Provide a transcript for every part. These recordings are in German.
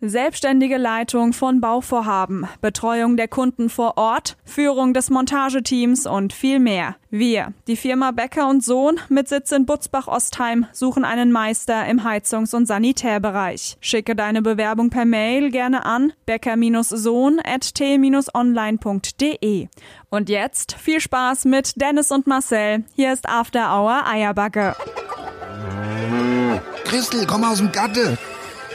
Selbstständige Leitung von Bauvorhaben, Betreuung der Kunden vor Ort, Führung des Montageteams und viel mehr. Wir, die Firma Becker und Sohn mit Sitz in Butzbach-Ostheim, suchen einen Meister im Heizungs- und Sanitärbereich. Schicke deine Bewerbung per Mail gerne an becker-sohn.t-online.de. Und jetzt viel Spaß mit Dennis und Marcel. Hier ist After Hour Eierbacke. Christel, komm aus dem Gatte.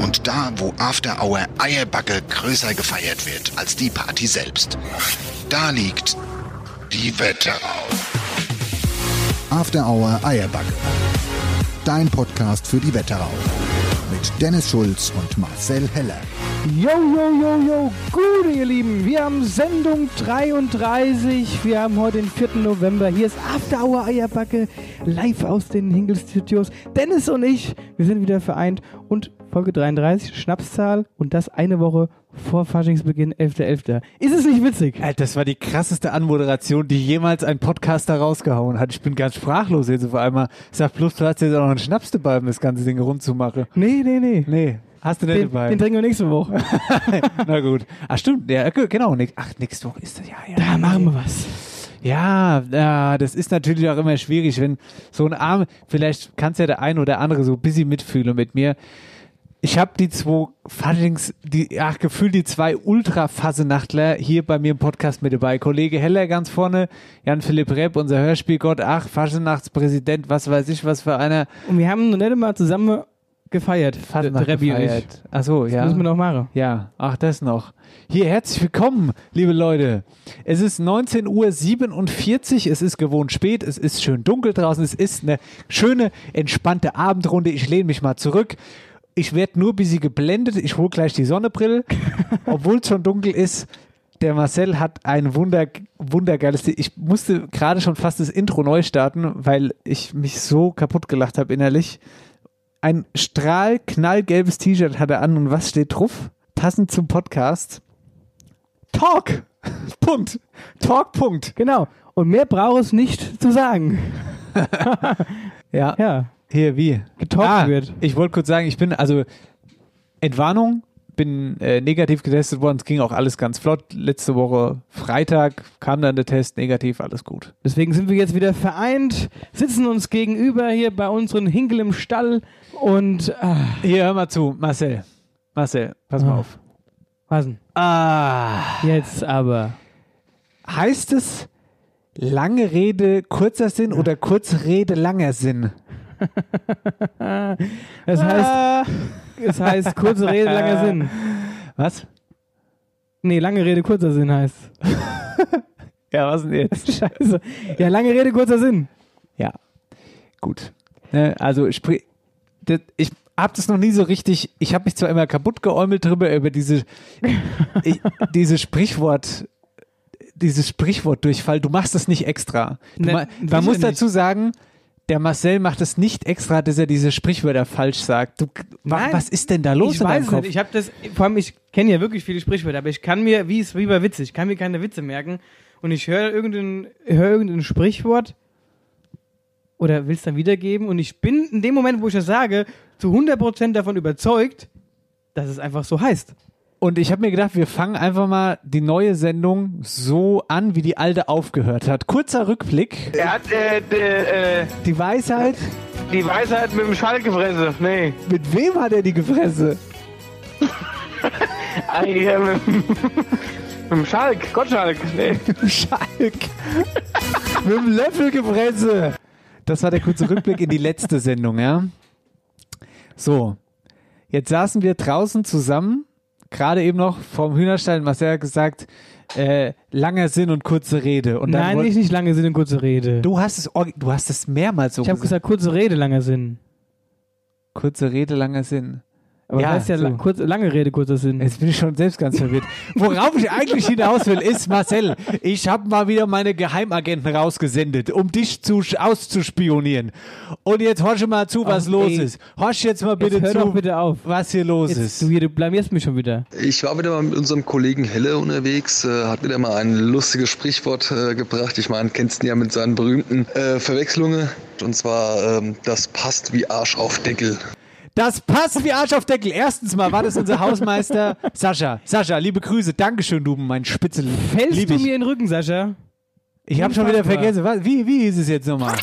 Und da, wo After Hour Eierbacke größer gefeiert wird als die Party selbst. Da liegt die Wetterau. After Hour Eierbacke. Dein Podcast für die Wetterau. Dennis Schulz und Marcel Heller. Jo, jo, jo, jo, gute ihr Lieben, wir haben Sendung 33, wir haben heute den 4. November, hier ist After Hour Eierbacke, live aus den Hinkel Studios. Dennis und ich, wir sind wieder vereint und Folge 33, Schnapszahl und das eine Woche vor Faschingsbeginn, 11.11. Ist es nicht witzig? Alter, das war die krasseste Anmoderation, die jemals ein Podcaster rausgehauen hat. Ich bin ganz sprachlos jetzt auf einmal. Ich sag bloß, du hast jetzt auch noch einen Schnaps dabei, um das ganze Ding rund zu machen. Nee, nee, nee. Nee, hast du nicht Den, dabei. den trinken wir nächste Woche. Na gut. Ach stimmt, ja, genau. Ach, nächste Woche ist das, ja, ja. Da machen wir was. Ja, ja, das ist natürlich auch immer schwierig, wenn so ein Arm, vielleicht kann es ja der ein oder andere so bisschen mitfühlen mit mir. Ich habe die zwei Faschings, die, ja, gefühlt die zwei Ultra-Fasenachtler hier bei mir im Podcast mit dabei. Kollege Heller ganz vorne, Jan-Philipp Repp, unser Hörspielgott, ach, Fasenachtspräsident, was weiß ich, was für einer Und wir haben noch nicht mal zusammen gefeiert, Fasenacht Rebbi gefeiert. Ach so, Das ja. müssen wir noch machen. Ja, ach, das noch. Hier, herzlich willkommen, liebe Leute. Es ist 19.47 Uhr, es ist gewohnt spät, es ist schön dunkel draußen, es ist eine schöne, entspannte Abendrunde. Ich lehne mich mal zurück. Ich werde nur ein bisschen geblendet. Ich hole gleich die Sonnebrille, obwohl es schon dunkel ist. Der Marcel hat ein wunder, wundergeiles. Ich musste gerade schon fast das Intro neu starten, weil ich mich so kaputt gelacht habe innerlich. Ein strahlknallgelbes T-Shirt hat er an und was steht drauf? Passend zum Podcast. Talk! Punkt. Talk, Punkt. Genau. Und mehr braucht es nicht zu sagen. Ja. Ja. Hier, wie? Getalkt ah, wird. Ich wollte kurz sagen, ich bin, also, Entwarnung, bin äh, negativ getestet worden. Es ging auch alles ganz flott. Letzte Woche Freitag kam dann der Test, negativ, alles gut. Deswegen sind wir jetzt wieder vereint, sitzen uns gegenüber hier bei unseren Hinkel im Stall und ah, Hier, hör mal zu, Marcel. Marcel, pass mal Ah. auf. was denn? Ah. Jetzt aber. Heißt es lange Rede, kurzer Sinn oder kurze Rede, langer Sinn? Das heißt, Ah. es heißt kurze Rede, langer Sinn. Was? Nee, lange Rede, kurzer Sinn heißt. Ja, was denn jetzt? Scheiße. Ja, lange Rede, kurzer Sinn. Ja, gut. Ne, also sprich, ich habe das noch nie so richtig, ich habe mich zwar immer kaputt geäumelt drüber, über diese, ich, diese Sprichwort, dieses Sprichwortdurchfall, du machst das nicht extra. Ne, ma- man muss nicht. dazu sagen, der Marcel macht es nicht extra, dass er diese Sprichwörter falsch sagt. Du, Nein, was ist denn da los ich in weiß deinem Kopf? nicht. Ich habe das, vor allem, ich kenne ja wirklich viele Sprichwörter, aber ich kann mir, wie es wie bei Witze, ich kann mir keine Witze merken und ich höre irgendein, höre irgendein Sprichwort oder will es dann wiedergeben und ich bin in dem Moment, wo ich das sage, zu 100% davon überzeugt, dass es einfach so heißt. Und ich habe mir gedacht, wir fangen einfach mal die neue Sendung so an, wie die alte aufgehört hat. Kurzer Rückblick. Er hat äh, d- äh, Die Weisheit. die Weisheit mit dem Schall gefressen. Nee. Mit wem hat er die gefressen? Äh, mit, mit dem Schalk. Gottschalk. Nee. Schalk. Mit dem Löffel gefressen. Das war der kurze Rückblick in die letzte Sendung, ja. So. Jetzt saßen wir draußen zusammen, gerade eben noch vorm Hühnerstall. Marcel gesagt, äh, langer Sinn und kurze Rede. Und Nein, wollt- nicht, lange Sinn und kurze Rede. Du hast es, du hast es mehrmals so ich habe gesagt, kurze Rede, langer Sinn. Kurze Rede, langer Sinn. Aber Ja, das heißt ja so. kurz, lange Rede, kurzer Sinn. Jetzt bin ich schon selbst ganz verwirrt. Worauf ich eigentlich hinaus will, ist, Marcel, ich habe mal wieder meine Geheimagenten rausgesendet, um dich zu, auszuspionieren. Und jetzt horch mal zu, was Ach, los ey. ist. Horch jetzt mal bitte Jetzt hör zu, doch bitte auf. was hier los Jetzt, ist. du hier, du blamierst mich schon wieder. Ich war wieder mal mit unserem Kollegen Helle unterwegs, äh, hat wieder mal ein lustiges Sprichwort äh, gebracht. Ich meine, kennst ihn ja mit seinen berühmten äh, Verwechslungen. Und zwar, ähm, das passt wie Arsch auf Deckel. Das passt wie Arsch auf Deckel. Erstens mal war das unser Hausmeister Sascha. Sascha, liebe Grüße. Dankeschön, du mein Spitzel. Fällst Lieb du ich. mir in den Rücken, Sascha? Ich habe schon wieder vergessen. Was, wie, wie hieß es jetzt nochmal?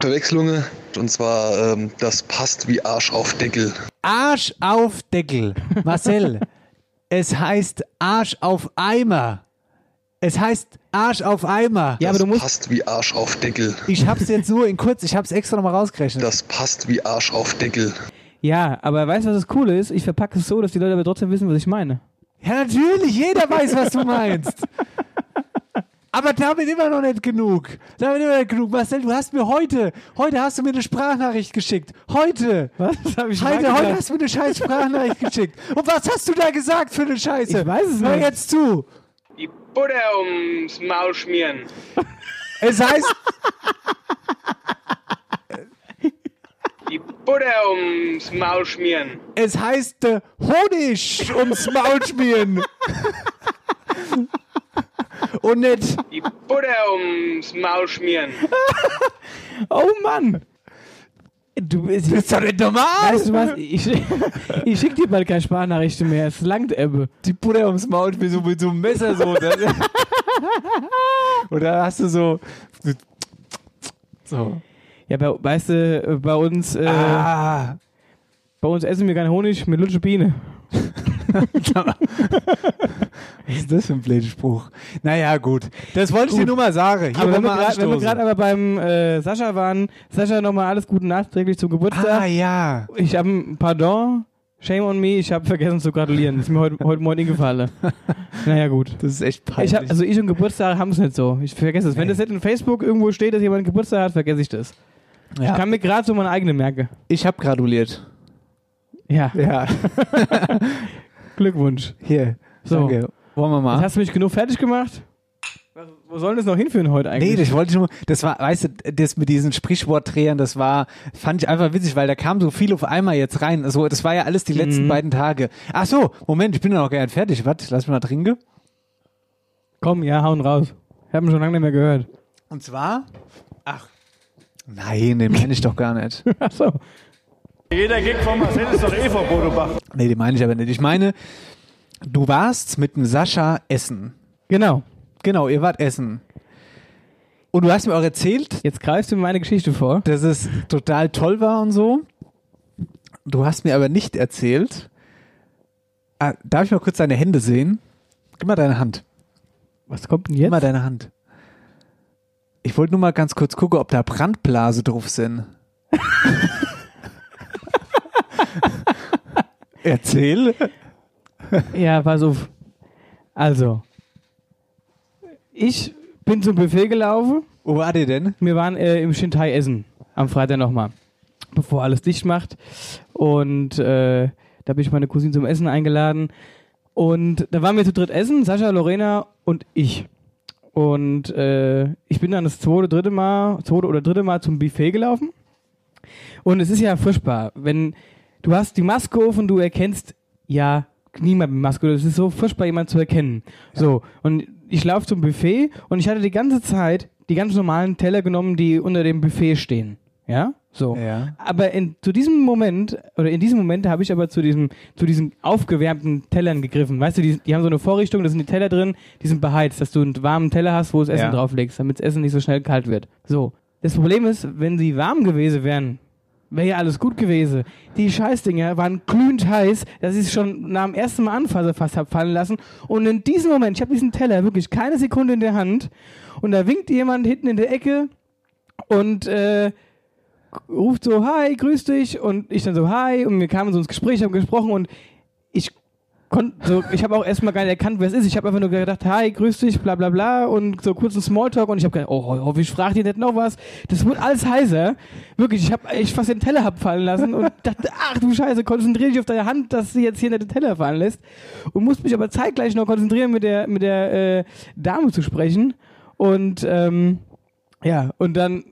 Verwechslungen. Und zwar, ähm, das passt wie Arsch auf Deckel. Arsch auf Deckel. Marcel, es heißt Arsch auf Eimer. Es heißt Arsch auf Eimer. Ja, aber das du musst. passt wie Arsch auf Deckel. Ich hab's jetzt nur in kurz, ich hab's extra nochmal rausgerechnet. Das passt wie Arsch auf Deckel. Ja, aber weißt du, was das Coole ist? Ich verpacke es so, dass die Leute aber trotzdem wissen, was ich meine. Ja, natürlich, jeder weiß, was du meinst. Aber damit immer noch nicht genug. Damit immer nicht genug. Marcel, du hast mir heute, heute hast du mir eine Sprachnachricht geschickt. Heute. Was? Das hab ich Heute, heute hast du mir eine scheiß Sprachnachricht geschickt. Und was hast du da gesagt für eine Scheiße? Ich weiß es Hör nicht. jetzt zu. Butter ums Maul schmieren. Es heißt, Die Butter ums Maul schmieren. es heißt äh, Honig ums Maul schmieren. Und nicht, Die Butter ums Maul schmieren. Oh Mann! Du bist. ist doch nicht normal. Weißt du was? Ich, ich schick dir bald keine Sprachnachrichten mehr. Es langt Ebbe. die Butter ums Maul schmieren, so mit so einem Messer so. Das, Oder hast du so, so. Ja, bei, weißt du, bei uns, äh, Ah. bei uns essen wir keinen Honig mit Lutsche Biene. Was ist das für ein blöder Spruch? Naja, gut. Das wollte ich dir nur mal sagen. Hier Aber wenn wir wenn wir gerade aber beim äh, Sascha waren, Sascha nochmal alles Gute nachträglich zum Geburtstag. Ah, ja. Ich habe ein Pardon, shame on me, ich habe vergessen zu gratulieren. ist mir heute, heute Morgen eingefallen. naja, gut. Das ist echt peinlich. Ich hab, also ich und Geburtstag haben es nicht so. Ich vergesse es. Wenn Nee. das nicht in Facebook irgendwo steht, dass jemand Geburtstag hat, vergesse ich das. Ich ja. kann mir gerade so meine eigene merken. ich habe gratuliert. Ja, Ja. Glückwunsch. Hier. So. Danke. Wollen wir Jetzt mal? hast du mich genug fertig gemacht? Was- Wo soll das noch hinführen heute eigentlich? Nee, das wollte ich nur, das war, weißt du, das mit diesen Sprichwortdrehern, das war, fand ich einfach witzig, weil da kam so viel auf einmal jetzt rein. Also, das war ja alles die letzten Mhm. beiden Tage. Ach so, Moment, ich bin ja noch gar nicht fertig. Was? Lass mich mal trinken. Komm, ja, hauen raus. Ich habe ihn schon lange nicht mehr gehört. Und zwar? Ach. Nein, den meine ich doch gar nicht. Achso. Jeder Gig von Marcel ist doch eh von Bodo Bach. Nee, den meine ich aber nicht. Ich meine, du warst mit dem Sascha essen. Genau. Genau, ihr wart essen. Und du hast mir auch erzählt, Jetzt greifst du mir meine Geschichte vor. dass es total toll war und so. Du hast mir aber nicht erzählt. Ah, darf ich mal kurz deine Hände sehen? Gib mal deine Hand. Was kommt denn Gib mal jetzt? deine Hand. Ich wollte nur mal ganz kurz gucken, ob da Brandblase drauf sind. Erzähl. Ja, pass auf. Also, ich bin zum Buffet gelaufen. Wo war der denn? Wir waren äh, im Shintai essen. Am Freitag nochmal. Bevor alles dicht macht. Und äh, da bin ich meine Cousine zum Essen eingeladen. Und da waren wir zu dritt essen. Sascha, Lorena und ich. Und äh, ich bin dann das zweite, dritte Mal, zweite oder dritte Mal zum Buffet gelaufen. Und es ist ja furchtbar, wenn du hast die Maske auf und du erkennst ja niemand mit Maske. Das ist so furchtbar, jemanden zu erkennen. So, und ich laufe zum Buffet und ich hatte die ganze Zeit die ganz normalen Teller genommen, die unter dem Buffet stehen. Ja? So. Ja. Aber in, zu diesem Moment, oder in diesem Moment habe ich aber zu diesem, zu diesen aufgewärmten Tellern gegriffen. Weißt du, die, die haben so eine Vorrichtung, da sind die Teller drin, die sind beheizt, dass du einen warmen Teller hast, wo das Essen Ja. drauflegst, damit das Essen nicht so schnell kalt wird. So. Das Problem ist, wenn sie warm gewesen wären, wäre ja alles gut gewesen. Die Scheißdinger waren glühend heiß, dass ich es schon nach dem ersten Mal anfassen fast hab fallen lassen. Und in diesem Moment, ich habe diesen Teller wirklich keine Sekunde in der Hand und da winkt jemand hinten in der Ecke und äh, ruft so, hi, grüß dich. Und ich dann so, hi. Und wir kamen so ins Gespräch, haben gesprochen und so, ich habe auch erstmal gar nicht erkannt, wer es ist. Ich habe einfach nur gedacht, hi, grüß dich, bla bla bla und so kurz ein Smalltalk und ich habe gedacht, oh, hoffentlich fragt ihr nicht noch was. Das wurde alles heißer. Wirklich, ich habe ich fast den Teller hab fallen lassen und dachte, ach du Scheiße, konzentriere dich auf deine Hand, dass sie jetzt hier nicht den Teller fallen lässt. Und musste mich aber zeitgleich noch konzentrieren, mit der, mit der äh, Dame zu sprechen. Und ähm, ja, und dann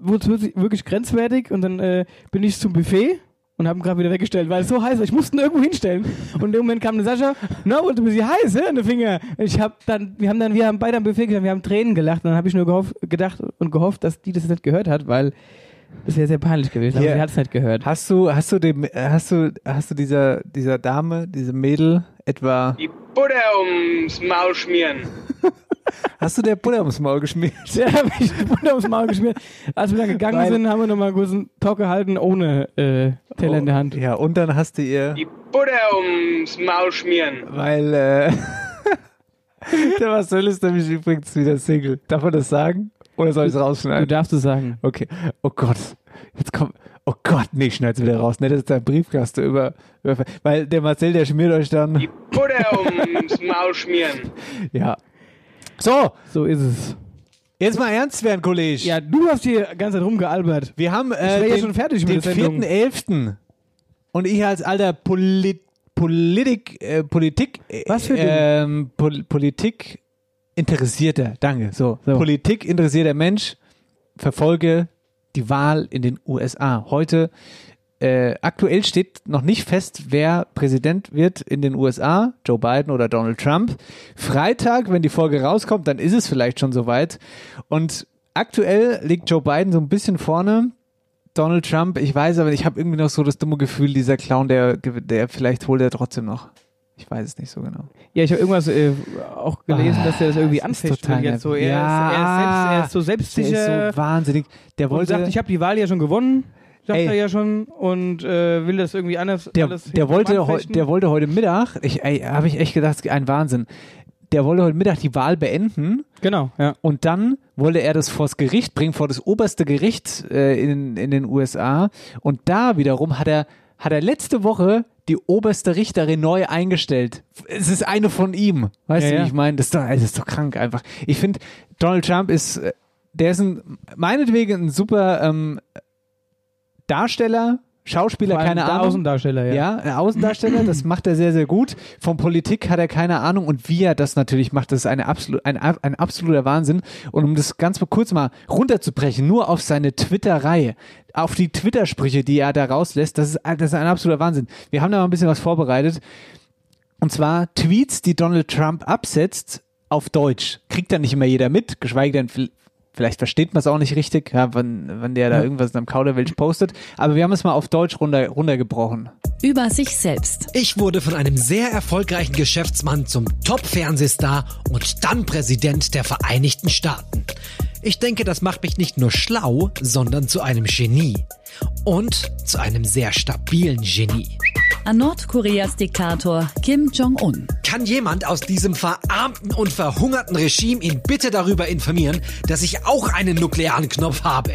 wurde es wirklich grenzwertig und dann äh, bin ich zum Buffet und habe ihn gerade wieder weggestellt, weil es so heiß war. Ich musste ihn irgendwo hinstellen. Und in dem Moment kam eine Sascha, na, und du bist ja heiß, hä, in den Finger. Ich hab dann, wir haben dann, wir haben beide am Buffet gesagt, wir haben Tränen gelacht. Und dann habe ich nur gehofft, gedacht und gehofft, dass die das nicht gehört hat, weil das wäre sehr peinlich gewesen. Aber Hier. sie hat es nicht gehört. Hast du, hast du dem, hast du, hast du dieser, dieser Dame, diese Mädel etwa, Die Butter ums Maul schmieren. hast du der Butter ums Maul geschmiert? Der hat mich Wunder ums Maul geschmiert. Als wir dann gegangen Weil- sind, haben wir nochmal einen Talk gehalten, ohne äh, Teller in der Hand. Ja, und dann hast du ihr, Die Butter ums Maul schmieren. weil, äh, der Marcel ist nämlich übrigens wieder Single. Darf man das sagen? Oder soll ich es Du rausschneiden? darfst es sagen. Okay. Oh Gott. Jetzt kommt. Oh Gott, nee, schneid's wieder raus. Ne, das ist dein Briefkasten über, über. Weil der Marcel, der schmiert euch dann. Die Butter ums Maul schmieren. Ja. So, So ist es. jetzt mal ernst werden, Kollege. Ja, du hast hier die ganze Zeit rumgealbert. Wir haben äh, ja den, schon fertig mit den der Sendung. 4.11. Und ich als alter Polit, Politik, äh, Politik, äh, Was für ähm, Pol Politik interessierter, danke, so, So. Politik interessierter Mensch verfolge die Wahl in den USA. Heute äh, aktuell steht noch nicht fest, wer Präsident wird in den USA, Joe Biden oder Donald Trump. Freitag, wenn die Folge rauskommt, dann ist es vielleicht schon soweit. Und aktuell liegt Joe Biden so ein bisschen vorne. Donald Trump, ich weiß aber, ich habe irgendwie noch so das dumme Gefühl, dieser Clown, der, der vielleicht holt er trotzdem noch. Ich weiß es nicht so genau. Ja, ich habe irgendwas äh, auch gelesen, Ah, dass er das irgendwie das anfechten total will. Jetzt so, er, nervig. ist, er, ist selbst, er ist so Der selbstsicher ist so wahnsinnig. Der und wollte, sagt, ich habe die Wahl ja schon gewonnen. Sagt Ey. er ja schon und äh, will das irgendwie anders. der, alles der, wollte, heu, der wollte heute Mittag, ich, habe ich echt gedacht, ein Wahnsinn. Der wollte heute Mittag die Wahl beenden Genau, ja. und dann wollte er das vors Gericht bringen, vor das oberste Gericht äh, in, in den USA. Und da wiederum hat er, hat er letzte Woche die oberste Richterin neu eingestellt. Es ist eine von ihm. Weißt Ja, du, wie ja. ich meine? Das, ist doch- das ist doch krank einfach. Ich finde, Donald Trump ist, äh, der ist ein, meinetwegen ein super ähm, Darsteller, Schauspieler, keine Ahnung. Außendarsteller, ja. Ja, ein Außendarsteller, das macht er sehr, sehr gut. Von Politik hat er keine Ahnung und wie er das natürlich macht, das ist eine absolut, ein, ein absoluter Wahnsinn. Und um das ganz kurz mal runterzubrechen, nur auf seine Twitterei, auf die Twitter-Sprüche, die er da rauslässt, das ist, das ist ein absoluter Wahnsinn. Wir haben da mal ein bisschen was vorbereitet. Und zwar Tweets, die Donald Trump absetzt auf Deutsch. Kriegt da nicht immer jeder mit, geschweige denn, vielleicht versteht man es auch nicht richtig, ja, wenn, wenn der da irgendwas in einem Kauderwelsch postet. Aber wir haben es mal auf Deutsch runter, runtergebrochen. Über sich selbst. Ich wurde von einem sehr erfolgreichen Geschäftsmann zum Top-Fernsehstar und dann Präsident der Vereinigten Staaten. Ich denke, das macht mich nicht nur schlau, sondern zu einem Genie. Und zu einem sehr stabilen Genie. An Nordkoreas Diktator Kim Jong-un. Kann jemand aus diesem verarmten und verhungerten Regime ihn bitte darüber informieren, dass ich auch einen nuklearen Knopf habe?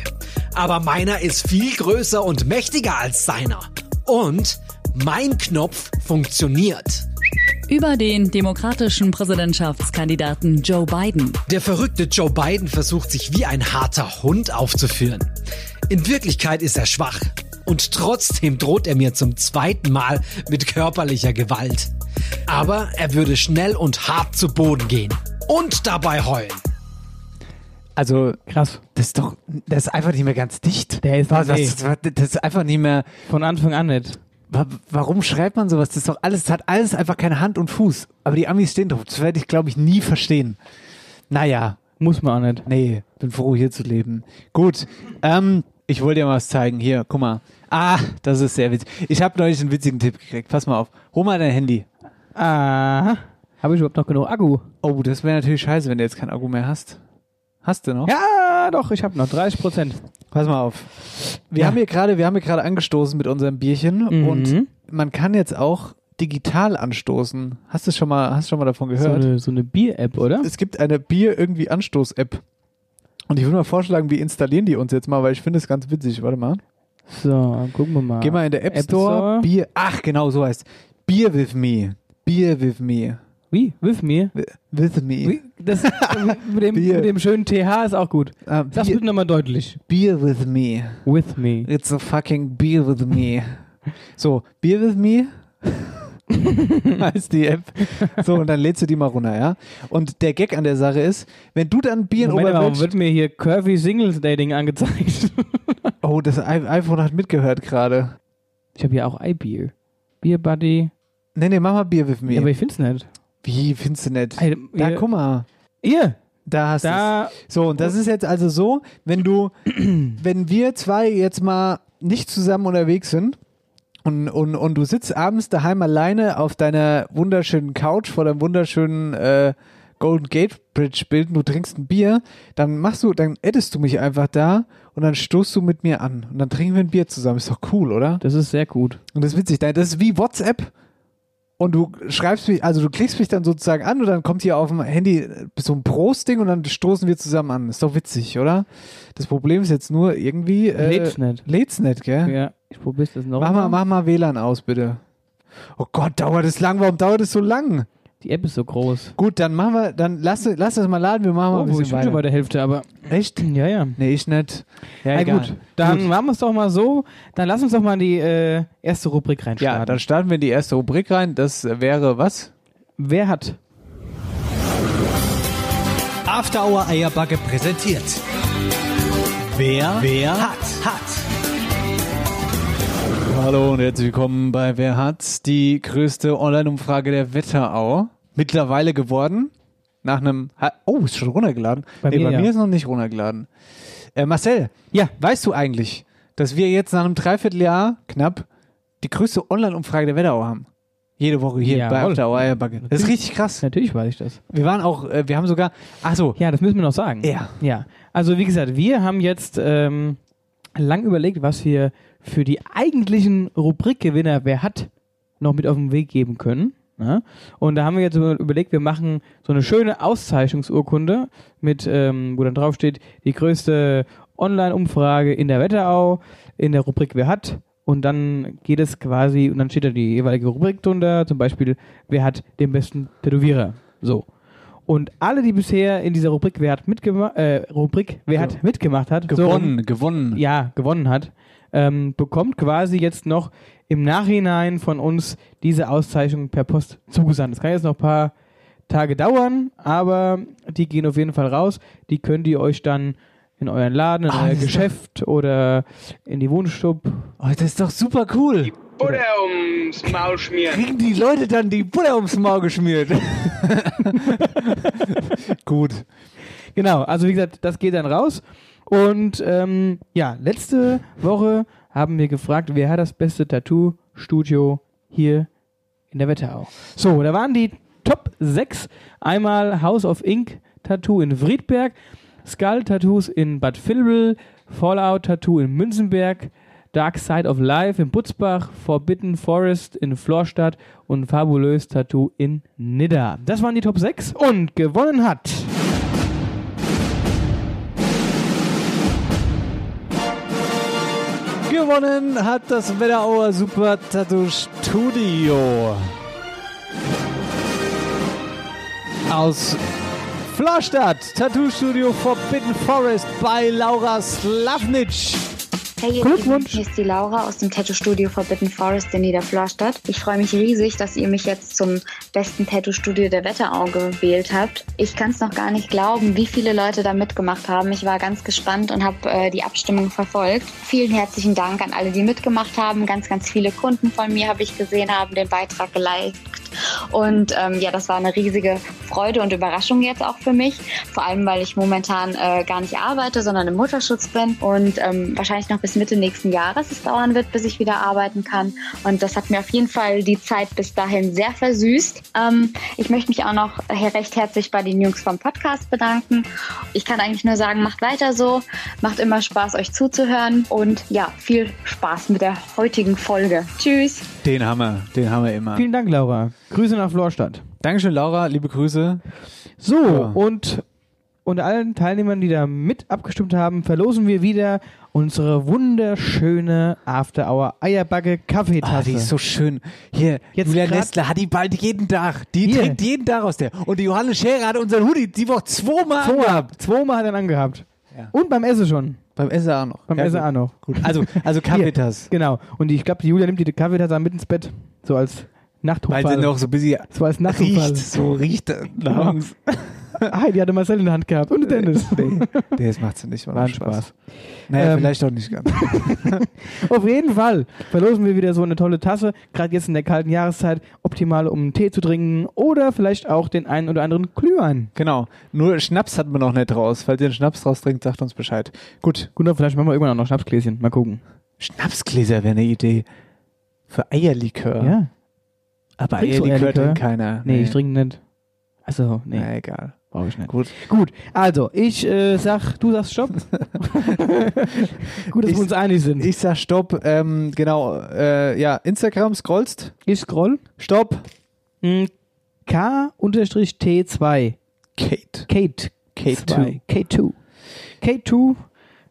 Aber meiner ist viel größer und mächtiger als seiner. Und mein Knopf funktioniert. Über den demokratischen Präsidentschaftskandidaten Joe Biden. Der verrückte Joe Biden versucht sich wie ein harter Hund aufzuführen. In Wirklichkeit ist er schwach. Und trotzdem droht er mir zum zweiten Mal mit körperlicher Gewalt. Aber er würde schnell und hart zu Boden gehen. Und dabei heulen. Also, Krass. das ist doch, das ist einfach nicht mehr ganz dicht. Der ist was, was, das ist einfach nicht mehr, Von Anfang an nicht. wa- warum schreibt man sowas? Das ist doch alles, das hat alles einfach keine Hand und Fuß. Aber die Amis stehen drauf. Das werde ich, glaube ich, nie verstehen. Naja, Muss man auch nicht. nee, bin froh, hier zu leben. Gut, ähm, ich wollte dir mal was zeigen. Hier, guck mal. Ah, das ist sehr witzig. Ich habe neulich einen witzigen Tipp gekriegt. Pass mal auf. Hol mal dein Handy. Ah. Habe ich überhaupt noch genug Akku? Oh, das wäre natürlich scheiße, wenn du jetzt kein Akku mehr hast. Hast du noch? Ja, doch, ich habe noch 30 Prozent. Pass mal auf. Wir Ja. haben hier gerade, wir haben hier gerade angestoßen mit unserem Bierchen Mhm. und man kann jetzt auch digital anstoßen. Hast du schon mal, hast du schon mal davon So gehört? eine, so eine Bier-App, oder? es gibt eine Bier irgendwie Anstoß-App. Und ich würde mal vorschlagen, wir installieren die uns jetzt mal, weil ich finde es ganz witzig. Warte mal. So, gucken wir mal. Geh mal in der App, App Store. Store. Bier. Ach, genau, so heißt. Beer with me. Beer with me. Wie? With me? With me. Wie? Das mit dem, mit dem schönen TH ist auch gut. Sag's Bier, bitte nochmal deutlich. beer with me. With me. It's a fucking beer with me. So, Beer with me heißt die App. So, und dann lädst du die mal runter, ja? Und der Gag an der Sache ist, wenn du dann Bier in Moment, warum wird mir hier Curvy Singles Dating angezeigt? Oh, das I- iPhone hat mitgehört gerade. Ich habe hier auch iBeer. Beer Buddy. Nee, nee, mach mal Beer with me. Ja, aber ich find's nicht. Wie findest du nicht? Ey, Da, guck mal. Ihr, Da hast du So, und das ist jetzt also so, wenn du, wenn wir zwei jetzt mal nicht zusammen unterwegs sind und, und, und du sitzt abends daheim alleine auf deiner wunderschönen Couch vor deinem wunderschönen äh, Golden Gate Bridge Bild und du trinkst ein Bier, dann machst du, dann addest du mich einfach da und dann stoßt du mit mir an und dann trinken wir ein Bier zusammen. Ist doch cool, oder? das ist sehr gut. Und das ist witzig. Das ist wie WhatsApp. Und du schreibst mich, also du klickst mich dann sozusagen an und dann kommt hier auf dem Handy so ein Prost-Ding und dann stoßen wir zusammen an. Ist doch witzig, oder? Das Problem ist jetzt nur irgendwie. Äh, Lädt's nicht. Lädt's nicht, gell? Ja, ich probier's das noch Mach mal, mach mal WLAN aus, bitte. Oh Gott, dauert es lang. Warum dauert es so lang? Die App ist so groß. Gut, dann machen wir, dann lass, lass das mal laden. Wir machen mal ein Oh, ich bisschen bin schon bei der Hälfte, aber Echt? ja, ja. Nee, ich nicht. Ja, Na egal. gut, dann Gut. machen wir es doch mal so. Dann lass uns doch mal in die äh, erste Rubrik Ja, reinstarten. dann starten wir in die erste Rubrik rein. Das wäre was? Wer hat? After Hour Eierbacke präsentiert. Wer, wer hat, hat. Hallo und herzlich willkommen bei Wer hat's? Die größte Online-Umfrage der Wetterau. Mittlerweile geworden. Nach einem. Ha oh, ist schon runtergeladen. Bei nee, mir, bei ja. mir ist noch nicht runtergeladen. Äh, Marcel, Ja. weißt du eigentlich, dass wir jetzt nach einem Dreivierteljahr knapp die größte Online-Umfrage der Wetterau haben? Jede Woche hier bei Jawohl. After Hour Eierbacke. Das ist richtig krass. Natürlich weiß ich das. Wir waren auch, äh, wir haben sogar. Ach so. Ja, das müssen wir noch sagen. Ja. Ja. Also wie gesagt, wir haben jetzt ähm, lang überlegt, was wir für die eigentlichen Rubrikgewinner Wer hat noch mit auf den Weg geben können. Ja? Und da haben wir jetzt überlegt, wir machen so eine schöne Auszeichnungsurkunde mit, ähm, wo dann drauf steht, die größte Online-Umfrage in der Wetterau, in der Rubrik Wer hat. Und dann geht es quasi, und dann steht da die jeweilige Rubrik drunter, zum Beispiel, wer hat den besten Tätowierer. So. Und alle, die bisher in dieser Rubrik Wer hat mitgemacht, äh, Rubrik Wer hat mitgemacht hat, so Gewonnen, gewonnen. ja, gewonnen hat, ähm, bekommt quasi jetzt noch im Nachhinein von uns diese Auszeichnung per Post zugesandt. Das kann jetzt noch ein paar Tage dauern, aber die gehen auf jeden Fall raus. Die könnt ihr euch dann in euren Laden, in Ah, euer Geschäft oder in die Wohnstub. Oh, das ist doch super cool. Butter ums Maul schmieren. Kriegen die Leute dann die Butter ums Maul geschmiert? Gut. Genau, also wie gesagt, das geht dann raus. Und ähm, ja, letzte Woche haben wir gefragt, wer hat das beste Tattoo-Studio hier in der Wetterau. So, da waren die Top 6. Einmal House of Ink Tattoo in Friedberg, Skull Tattoos in Bad Vilbel, Fallout Tattoo in Münzenberg, Dark Side of Life in Butzbach, Forbidden Forest in Florstadt und Fabulös Tattoo in Nidda. Das waren die Top 6 und gewonnen hat. Gewonnen hat das Wetterauer Super Tattoo Studio. Aus Florstadt, Tattoo Studio Forbidden Forest bei Laura Slavnitsch. Hey, ihr Lieben, hier ist die Laura aus dem Tattoo-Studio Forbidden Forest in Niederflorstadt. Ich freue mich riesig, dass ihr mich jetzt zum besten Tattoo-Studio der Wetterau gewählt habt. Ich kann es noch gar nicht glauben, wie viele Leute da mitgemacht haben. Ich war ganz gespannt und habe äh, die Abstimmung verfolgt. Vielen herzlichen Dank an alle, die mitgemacht haben. Ganz, ganz viele Kunden von mir habe ich gesehen, haben den Beitrag geliked. Und ähm, ja, das war eine riesige Freude und Überraschung jetzt auch für mich. Vor allem, weil ich momentan äh, gar nicht arbeite, sondern im Mutterschutz bin und ähm, wahrscheinlich noch bis Mitte nächsten Jahres es dauern wird, bis ich wieder arbeiten kann. Und das hat mir auf jeden Fall die Zeit bis dahin sehr versüßt. Ähm, ich möchte mich auch noch recht herzlich bei den Jungs vom Podcast bedanken. Ich kann eigentlich nur sagen, macht weiter so. Macht immer Spaß, euch zuzuhören. Und ja, viel Spaß mit der heutigen Folge. Tschüss. Den haben wir, den haben wir immer. Vielen Dank, Laura. Grüße nach Florstadt. Dankeschön, Laura, liebe Grüße. So, Ja. und unter allen Teilnehmern, die da mit abgestimmt haben, verlosen wir wieder unsere wunderschöne After Hour Eierbacke Kaffeetasse. Ah, die ist so schön. Hier, Jetzt Julia Nestler hat die bald jeden Tag. Die Hier. trinkt jeden Tag aus der. Und die Johannes Scherer hat unseren Hoodie die Woche zweimal Zweimal, angehabt. zweimal hat er angehabt. Ja. Und beim Essen schon. Beim Essen auch noch. Beim Ja, Essen auch noch. Gut. Also, also Kaffeetasse. Genau. Und ich glaube, die Julia nimmt die Kaffeetasse mit ins Bett. So als Nachtrufall. Weil sie noch so ein bisschen so als Nachtrufall. riecht. So riecht nach uns. Ah, die hatte Marcel in der Hand gehabt. Und den Dennis. Nee, nee, das macht sie nicht. War ein Spaß. Naja, Ähm, vielleicht auch nicht ganz. Auf jeden Fall verlosen wir wieder so eine tolle Tasse, gerade jetzt in der kalten Jahreszeit, optimal um einen Tee zu trinken oder vielleicht auch den einen oder anderen Glühwein. Genau. Nur Schnaps hat man noch nicht raus. Falls ihr einen Schnaps raus trinkt, sagt uns Bescheid. Gut. Gut, vielleicht machen wir irgendwann auch noch Schnapsgläschen. Mal gucken. Schnapsgläser wäre eine Idee. Für Eierlikör. Ja. Aber Trinkst du Eierlikör Eierlikör? trinkt keiner. Nee, ich trinke nicht. Achso, nee. Na, egal. Brauche ich nicht. Gut. Gut, also ich äh, sag, du sagst Stopp. Gut, dass Ich- wir uns einig sind. Ich sag Stopp. Ähm, genau. Äh, ja, Instagram scrollst. Ich scroll. Stopp. Mm, K-T2. Kate. Kate. K2. K2. K2.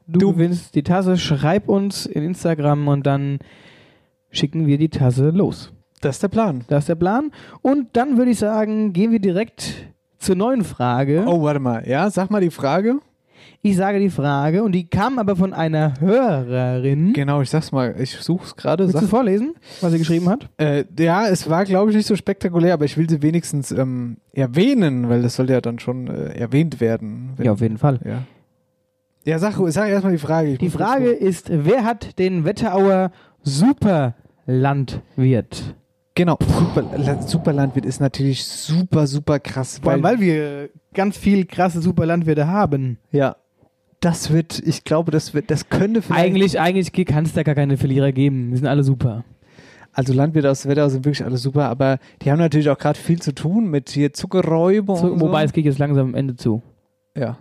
Du, Du- gewinnst die Tasse. Schreib uns in Instagram und dann schicken wir die Tasse los. Das ist der Plan. Das ist der Plan. Und dann würde ich sagen, gehen wir direkt zur neuen Frage. Oh, warte mal. Ja, sag mal die Frage. Ich sage die Frage und die kam aber von einer Hörerin. Genau, ich sag's mal. Ich such's gerade. Willst du Sag, vorlesen, was sie geschrieben hat? äh, ja, es war, glaube ich, nicht so spektakulär, aber ich will sie wenigstens ähm, erwähnen, weil das soll ja dann schon äh, erwähnt werden. wenn- Ja, auf jeden Fall. Ja, ja sag, sag erstmal die Frage. Ich Die Frage ist, wer hat den Wetterauer Superlandwirt? Genau, Super, Superlandwirt ist natürlich super, super krass. Vor allem, weil wir ganz viel krasse Superlandwirte haben. ja, das wird, ich glaube, das wird, das könnte vielleicht. Eigentlich, eigentlich kann es da gar keine Verlierer geben. Die sind alle super. Also Landwirte aus Wetterau sind wirklich alle super, aber die haben natürlich auch gerade viel zu tun mit hier Zuckerräuber und wobei so. es geht jetzt langsam am Ende zu. Ja.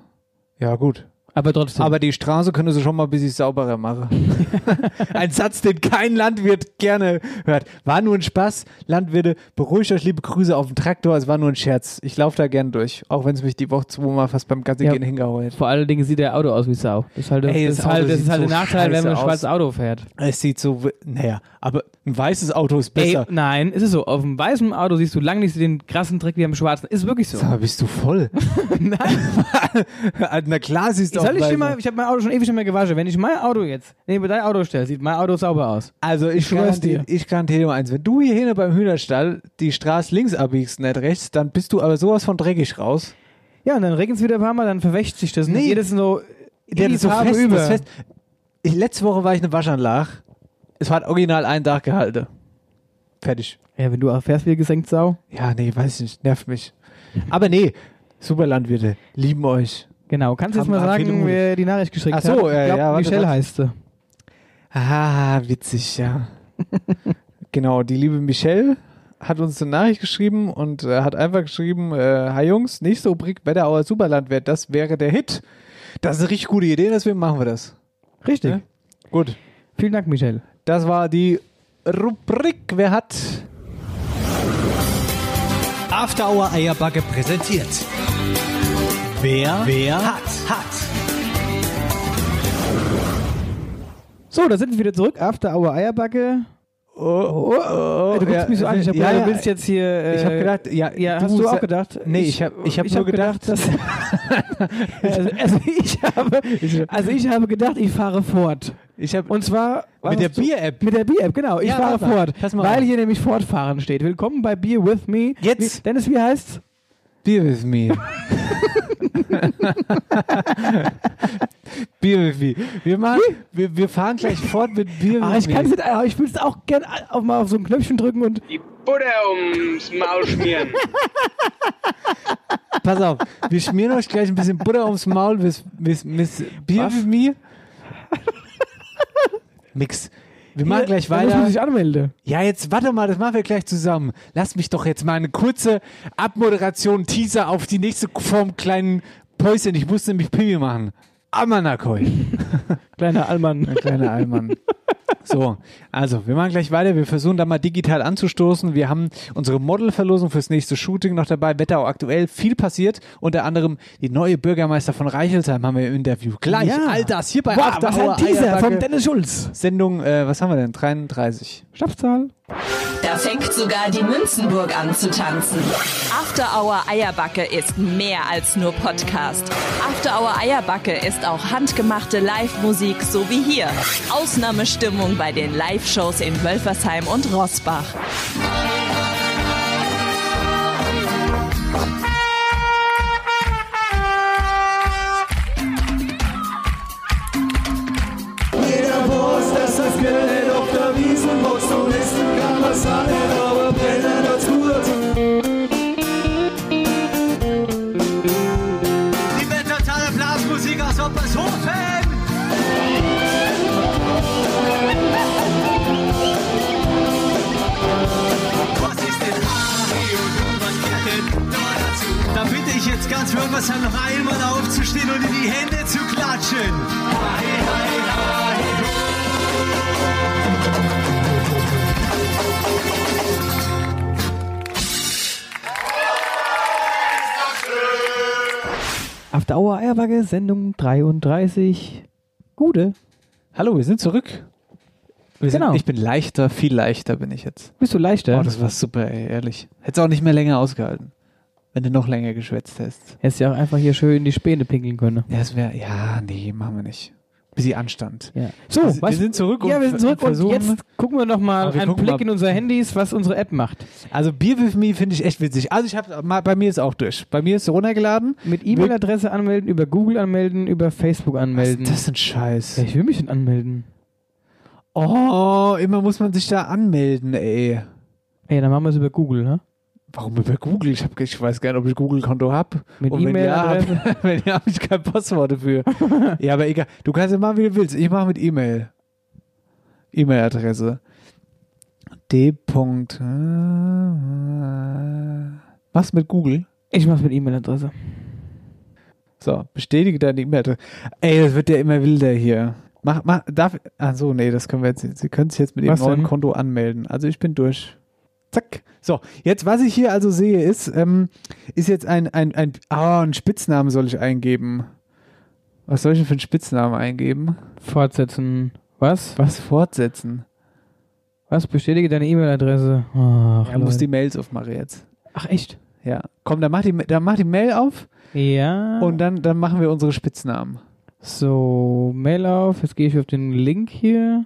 Ja, gut. Aber trotzdem. Aber die Straße können sie schon mal ein bisschen sauberer machen. ein Satz, den kein Landwirt gerne hört. War nur ein Spaß. Landwirte, beruhigt euch, liebe Grüße auf dem Traktor. Es war nur ein Scherz. Ich laufe da gern durch. Auch wenn es mich die Woche zweimal fast beim Gassi Ja. gehen hingehauen. Vor allen Dingen sieht der Auto aus wie Sau. Das ist halt, Ey, das das halt, das ist halt so der Nachteil, wenn man ein schwarzes. Auto fährt. Es sieht so, naja, aber ein weißes Auto ist Ey, besser. nein, ist es so. Auf dem weißen Auto siehst du lang nicht den krassen Dreck wie am schwarzen. Ist wirklich so. Mal, bist du voll? Nein. Na klar siehst du Soll ich dir mal, ich habe mein Auto schon ewig nicht mehr gewaschen. Wenn ich mein Auto jetzt neben dein Auto stelle, sieht mein Auto sauber aus. Also ich, Ich schwör's garantiere, ich garantiere dir eins, wenn du hier hinten beim Hühnerstall die Straße links abbiegst, nicht rechts, dann bist du aber sowas von dreckig raus. Ja, und dann regnet es wieder ein paar Mal, dann verwäscht sich das. Nee. Nee. Jedes so, Der ist so fest, über. das fest. Ich, letzte Woche war ich eine Waschanlage. Es hat original einen Tag gehalten. Fertig. Ja, wenn du auch fährst wie gesenkt Sau. Ja, nee, weiß ich nicht. Nervt mich. Aber nee, super Landwirte. Lieben euch. Genau, kannst du jetzt mal sagen, wer die Nachricht geschickt Ach so, hat? äh, ich glaub, ja, warte, Michelle warte. heißt sie. Ah, witzig, ja. genau, die liebe Michelle hat uns eine Nachricht geschrieben und äh, hat einfach geschrieben, äh, hi Jungs, nächste Rubrik Wetterauer Superlandwirt, das wäre der Hit. Das ist eine richtig gute Idee, deswegen machen wir das. Richtig. Ja? Gut. Vielen Dank, Michelle. Das war die Rubrik, wer hat... After Hour Eierbacke präsentiert. Wer, wer hat, hat. So, da sind wir wieder zurück. After Hour Eierbacke. Oh, oh, oh, du guckst ja, mich so an. Ich habe ja, gedacht, ja, du willst jetzt hier. Äh, ich habe gedacht, ja, Ja, hast du auch gedacht? Nee, ich habe ich hab nur hab gedacht, dass, also, also, ich habe, also ich habe gedacht, ich fahre fort. ich habe Und zwar mit der Bier-App. Mit der Bier-App, genau. Ich Ja, fahre fort, weil auf. hier nämlich Fortfahren steht. Willkommen bei Beer with Me. Jetzt. Wie, Dennis, wie heißt's? Beer with me. Beer with me. Wir, machen, wir, wir fahren gleich fort mit Beer Ah, with ich kann me. nicht, aber ich würde es auch gerne auf, mal auf so ein Knöpfchen drücken und Die Butter ums Maul schmieren. Pass auf, wir schmieren euch gleich ein bisschen Butter ums Maul mit, mit, mit Beer Was? with me. Mix. Wir machen gleich Da muss man weiter. sich anmelden. Ja, jetzt warte mal, das machen wir gleich zusammen. Lass mich doch jetzt mal eine kurze Abmoderation, Teaser auf die nächste Form kleinen Päuschen. Ich muss nämlich Pipi machen. Amanakoi. Kleiner Allmann. Ein kleiner Allmann. So, also wir machen gleich weiter. Wir versuchen da mal digital anzustoßen. Wir haben unsere Modelverlosung fürs nächste Shooting noch dabei. Wetterau aktuell viel passiert. Unter anderem die neue Bürgermeister von Reichelsheim haben wir im Interview. Gleich Ja. all das hier bei Wow, After was ein Teaser vom Dennis Schulz. Sendung, äh, was haben wir denn? 33. Schnapszahl. Da fängt sogar die Münzenburg an zu tanzen. After Hour Eierbacke ist mehr als nur Podcast. After Hour Eierbacke ist auch handgemachte Live-Musik, so wie hier. Ausnahmestimmung bei den Live-Shows in Wölfersheim und Rossbach. Jetzt ganz Wölfersheim noch einmal aufzustehen und in die Hände zu klatschen. Hai, hai, hai, After Hour Eierbacke, Sendung 33. Gute. Hallo, wir sind zurück. Wir sind, Genau. Ich bin leichter, viel leichter bin ich jetzt. Bist du leichter? Oh, das war super, ey, ehrlich. Hättest auch nicht mehr länger ausgehalten, wenn du noch länger geschwätzt hättest. Hättest ja auch einfach hier schön in die Späne pinkeln können. Ja, das wäre, ja, nee, machen wir nicht. Bisschen Anstand. Ja. So, wir, was- wir sind zurück Ja, und wir sind zurück und versuchen, jetzt gucken wir noch mal Aber wir einen Blick mal- in unsere Handys, was unsere App macht. Also Beer with Me finde ich echt witzig. Also ich habe bei mir ist auch durch. Bei mir ist runtergeladen. Mit E-Mail-Adresse anmelden, über Google anmelden, über Facebook anmelden. Was ist das ein Scheiß? Ja, ich will mich denn anmelden. Oh, immer muss man sich da anmelden, ey. Ey, dann machen wir es über Google, ne? Warum über Google? Ich, hab, ich weiß gar nicht, ob ich Google-Konto habe. Mit wenn ja, hab- wenn ja, habe ich kein Passwort dafür. ja, aber egal. Du kannst ja machen, wie du willst. Ich mache mit E-Mail. E-Mail-Adresse. D. Was mit Google? Ich mach's mit E-Mail-Adresse. So, bestätige deine E-Mail-Adresse. Ey, das wird ja immer wilder hier. Mach, mach, darf, ach so, nee, das können wir jetzt, Sie können sich jetzt mit Ihrem neuen? Konto anmelden. Also ich bin durch. Zack. So, jetzt, was ich hier also sehe, ist, ähm, ist jetzt ein, ein, ein, ah, einen Spitznamen soll ich eingeben. Was soll ich denn für einen Spitznamen eingeben? Fortsetzen. Was? Was fortsetzen? Was? Bestätige deine E-Mail-Adresse. Er muss Leute. die Mails aufmachen jetzt. Ach, echt? Ja. Komm, dann mach die, dann mach die Mail auf Ja. und dann, dann machen wir unsere Spitznamen. So, Mail auf. Jetzt gehe ich auf den Link hier.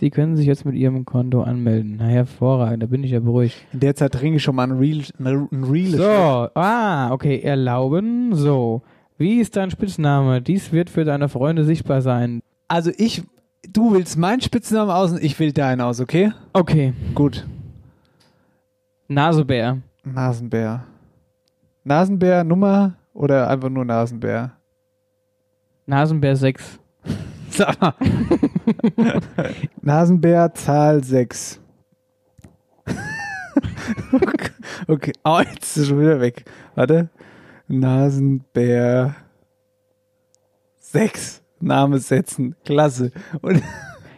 Sie können sich jetzt mit Ihrem Konto anmelden. Na, hervorragend, da bin ich ja beruhigt. In der Zeit trinke ich schon mal ein Real, ein Real So, ah, okay, erlauben. So, wie ist dein Spitzname? Dies wird für deine Freunde sichtbar sein. Also ich, du willst meinen Spitznamen aus und ich will deinen aus, okay? Okay. Gut. Nasebär. Nasenbär. Nasenbär Nummer oder einfach nur Nasenbär? Nasenbär 6. Nasenbär Zahl 6. okay, oh, jetzt ist er schon wieder weg. Warte. Nasenbär 6. Name setzen. Klasse. Und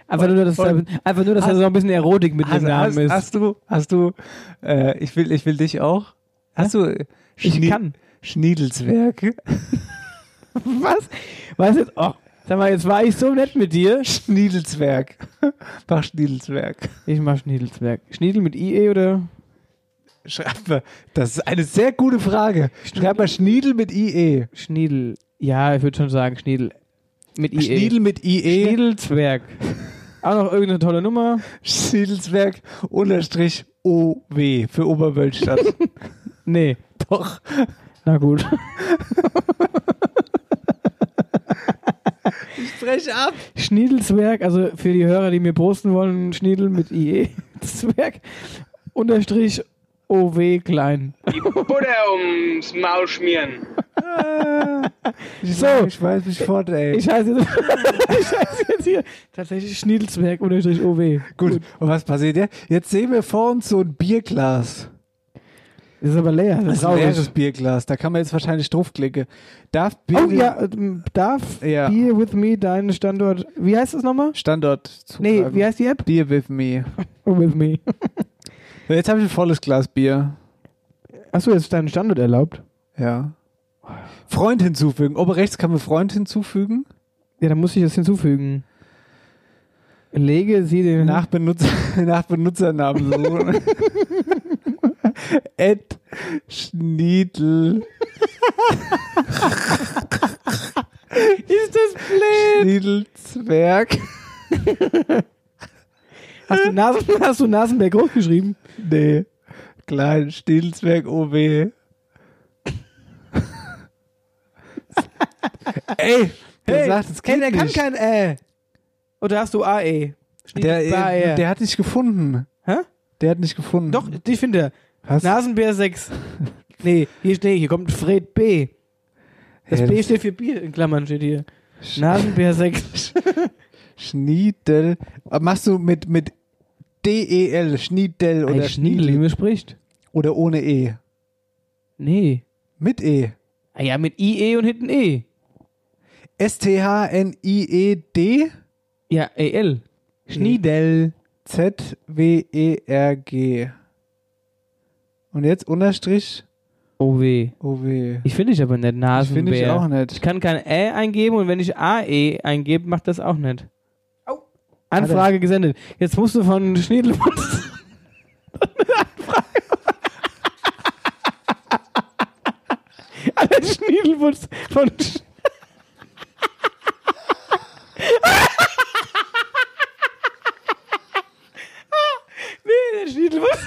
Einfach nur, dass, Und- einfach nur, dass da Hast- so ein bisschen Erotik mit dem hast, Namen hast, ist. hast du, hast du, äh, ich will, ich will dich auch. Hast du äh, Ich Schnie- kann. Schniedelswerk? Was? Was jetzt? Oh, sag mal, jetzt war ich so nett mit dir. Schniedelswerk. Mach Schniedelswerk. Ich mach Schniedelswerk. Schniedel mit IE oder? Schreib mal, das ist eine sehr gute Frage. Schreib mal Schniedel mit IE. Schniedel. Ja, ich würde schon sagen Schniedel. Mit IE. Schniedel mit IE. Schniedelswerk. Auch noch irgendeine tolle Nummer. Schniedelswerk unterstrich OW für Oberwölstadt. Nee. Doch. Na gut. Ich spreche ab. Schniedelswerk, also für die Hörer, die mir posten wollen, Schniedel mit IE. Zwerg. Unterstrich OW klein. Die Butter ums Maul schmieren. Ich, So. ich weiß mich fort, ey. Ich heiße jetzt, ich heiße jetzt hier tatsächlich Schniedelswerk unterstrich OW. Gut. Und was passiert jetzt? Jetzt sehen wir vor uns so ein Bierglas. Das ist aber leer. Das Das ist ein leeres. Bierglas. Da kann man jetzt wahrscheinlich draufklicken. Darf Bier Oh ja, ähm, darf Ja. Beer with me deinen Standort. Wie heißt das nochmal? Standort Nee, zugreifen. wie heißt die App? Beer with me. Oh, with me. So, Jetzt habe ich ein volles Glas Bier. Achso, jetzt ist dein Standort erlaubt. Ja. Freund hinzufügen. Oben rechts kann man Freund hinzufügen. Ja, dann muss ich das hinzufügen. Lege sie den. Nach, Benutzer, nach Benutzernamen suchen. Ed Schniedel. Ist das blöd? Schniedelzwerg. Hast du, Nasen, hast du Nasenberg groß geschrieben? Nee. Klein Schniedelzwerg OW. Ey, der Hey, sagt, es geht der kann nicht. kein Ä. Oder hast du AE? der, Schniedelbär. äh, der hat nicht gefunden. Hä? Der hat nicht gefunden. Doch, ich finde. Was? Nasenbär 6. nee, hier steht, hier kommt Fred B. Das Ja, B das- steht für Bier, in Klammern steht hier. Nasenbär 6. Schniedel. Aber Machst du mit, mit D-E-L, Schniedel oder Ein Schniedel, wie Schniedel? man spricht. Oder ohne E? Nee. Mit E. Ah ja, mit IE und hinten E. S-T-H-N-I-E-D Ja, EL. Schniedel. Z-W-E-R-G. Und jetzt Unterstrich OW. O-W. Ich finde ich aber nicht Nasenbär. Finde ich auch nicht. Ich kann kein Ä eingeben und wenn ich AE eingebe, macht das auch nicht. Anfrage gesendet. Jetzt musst du von Schniedelwurz. Alter, Schniedelwurz von. Sch nee, der Schniedelwurz.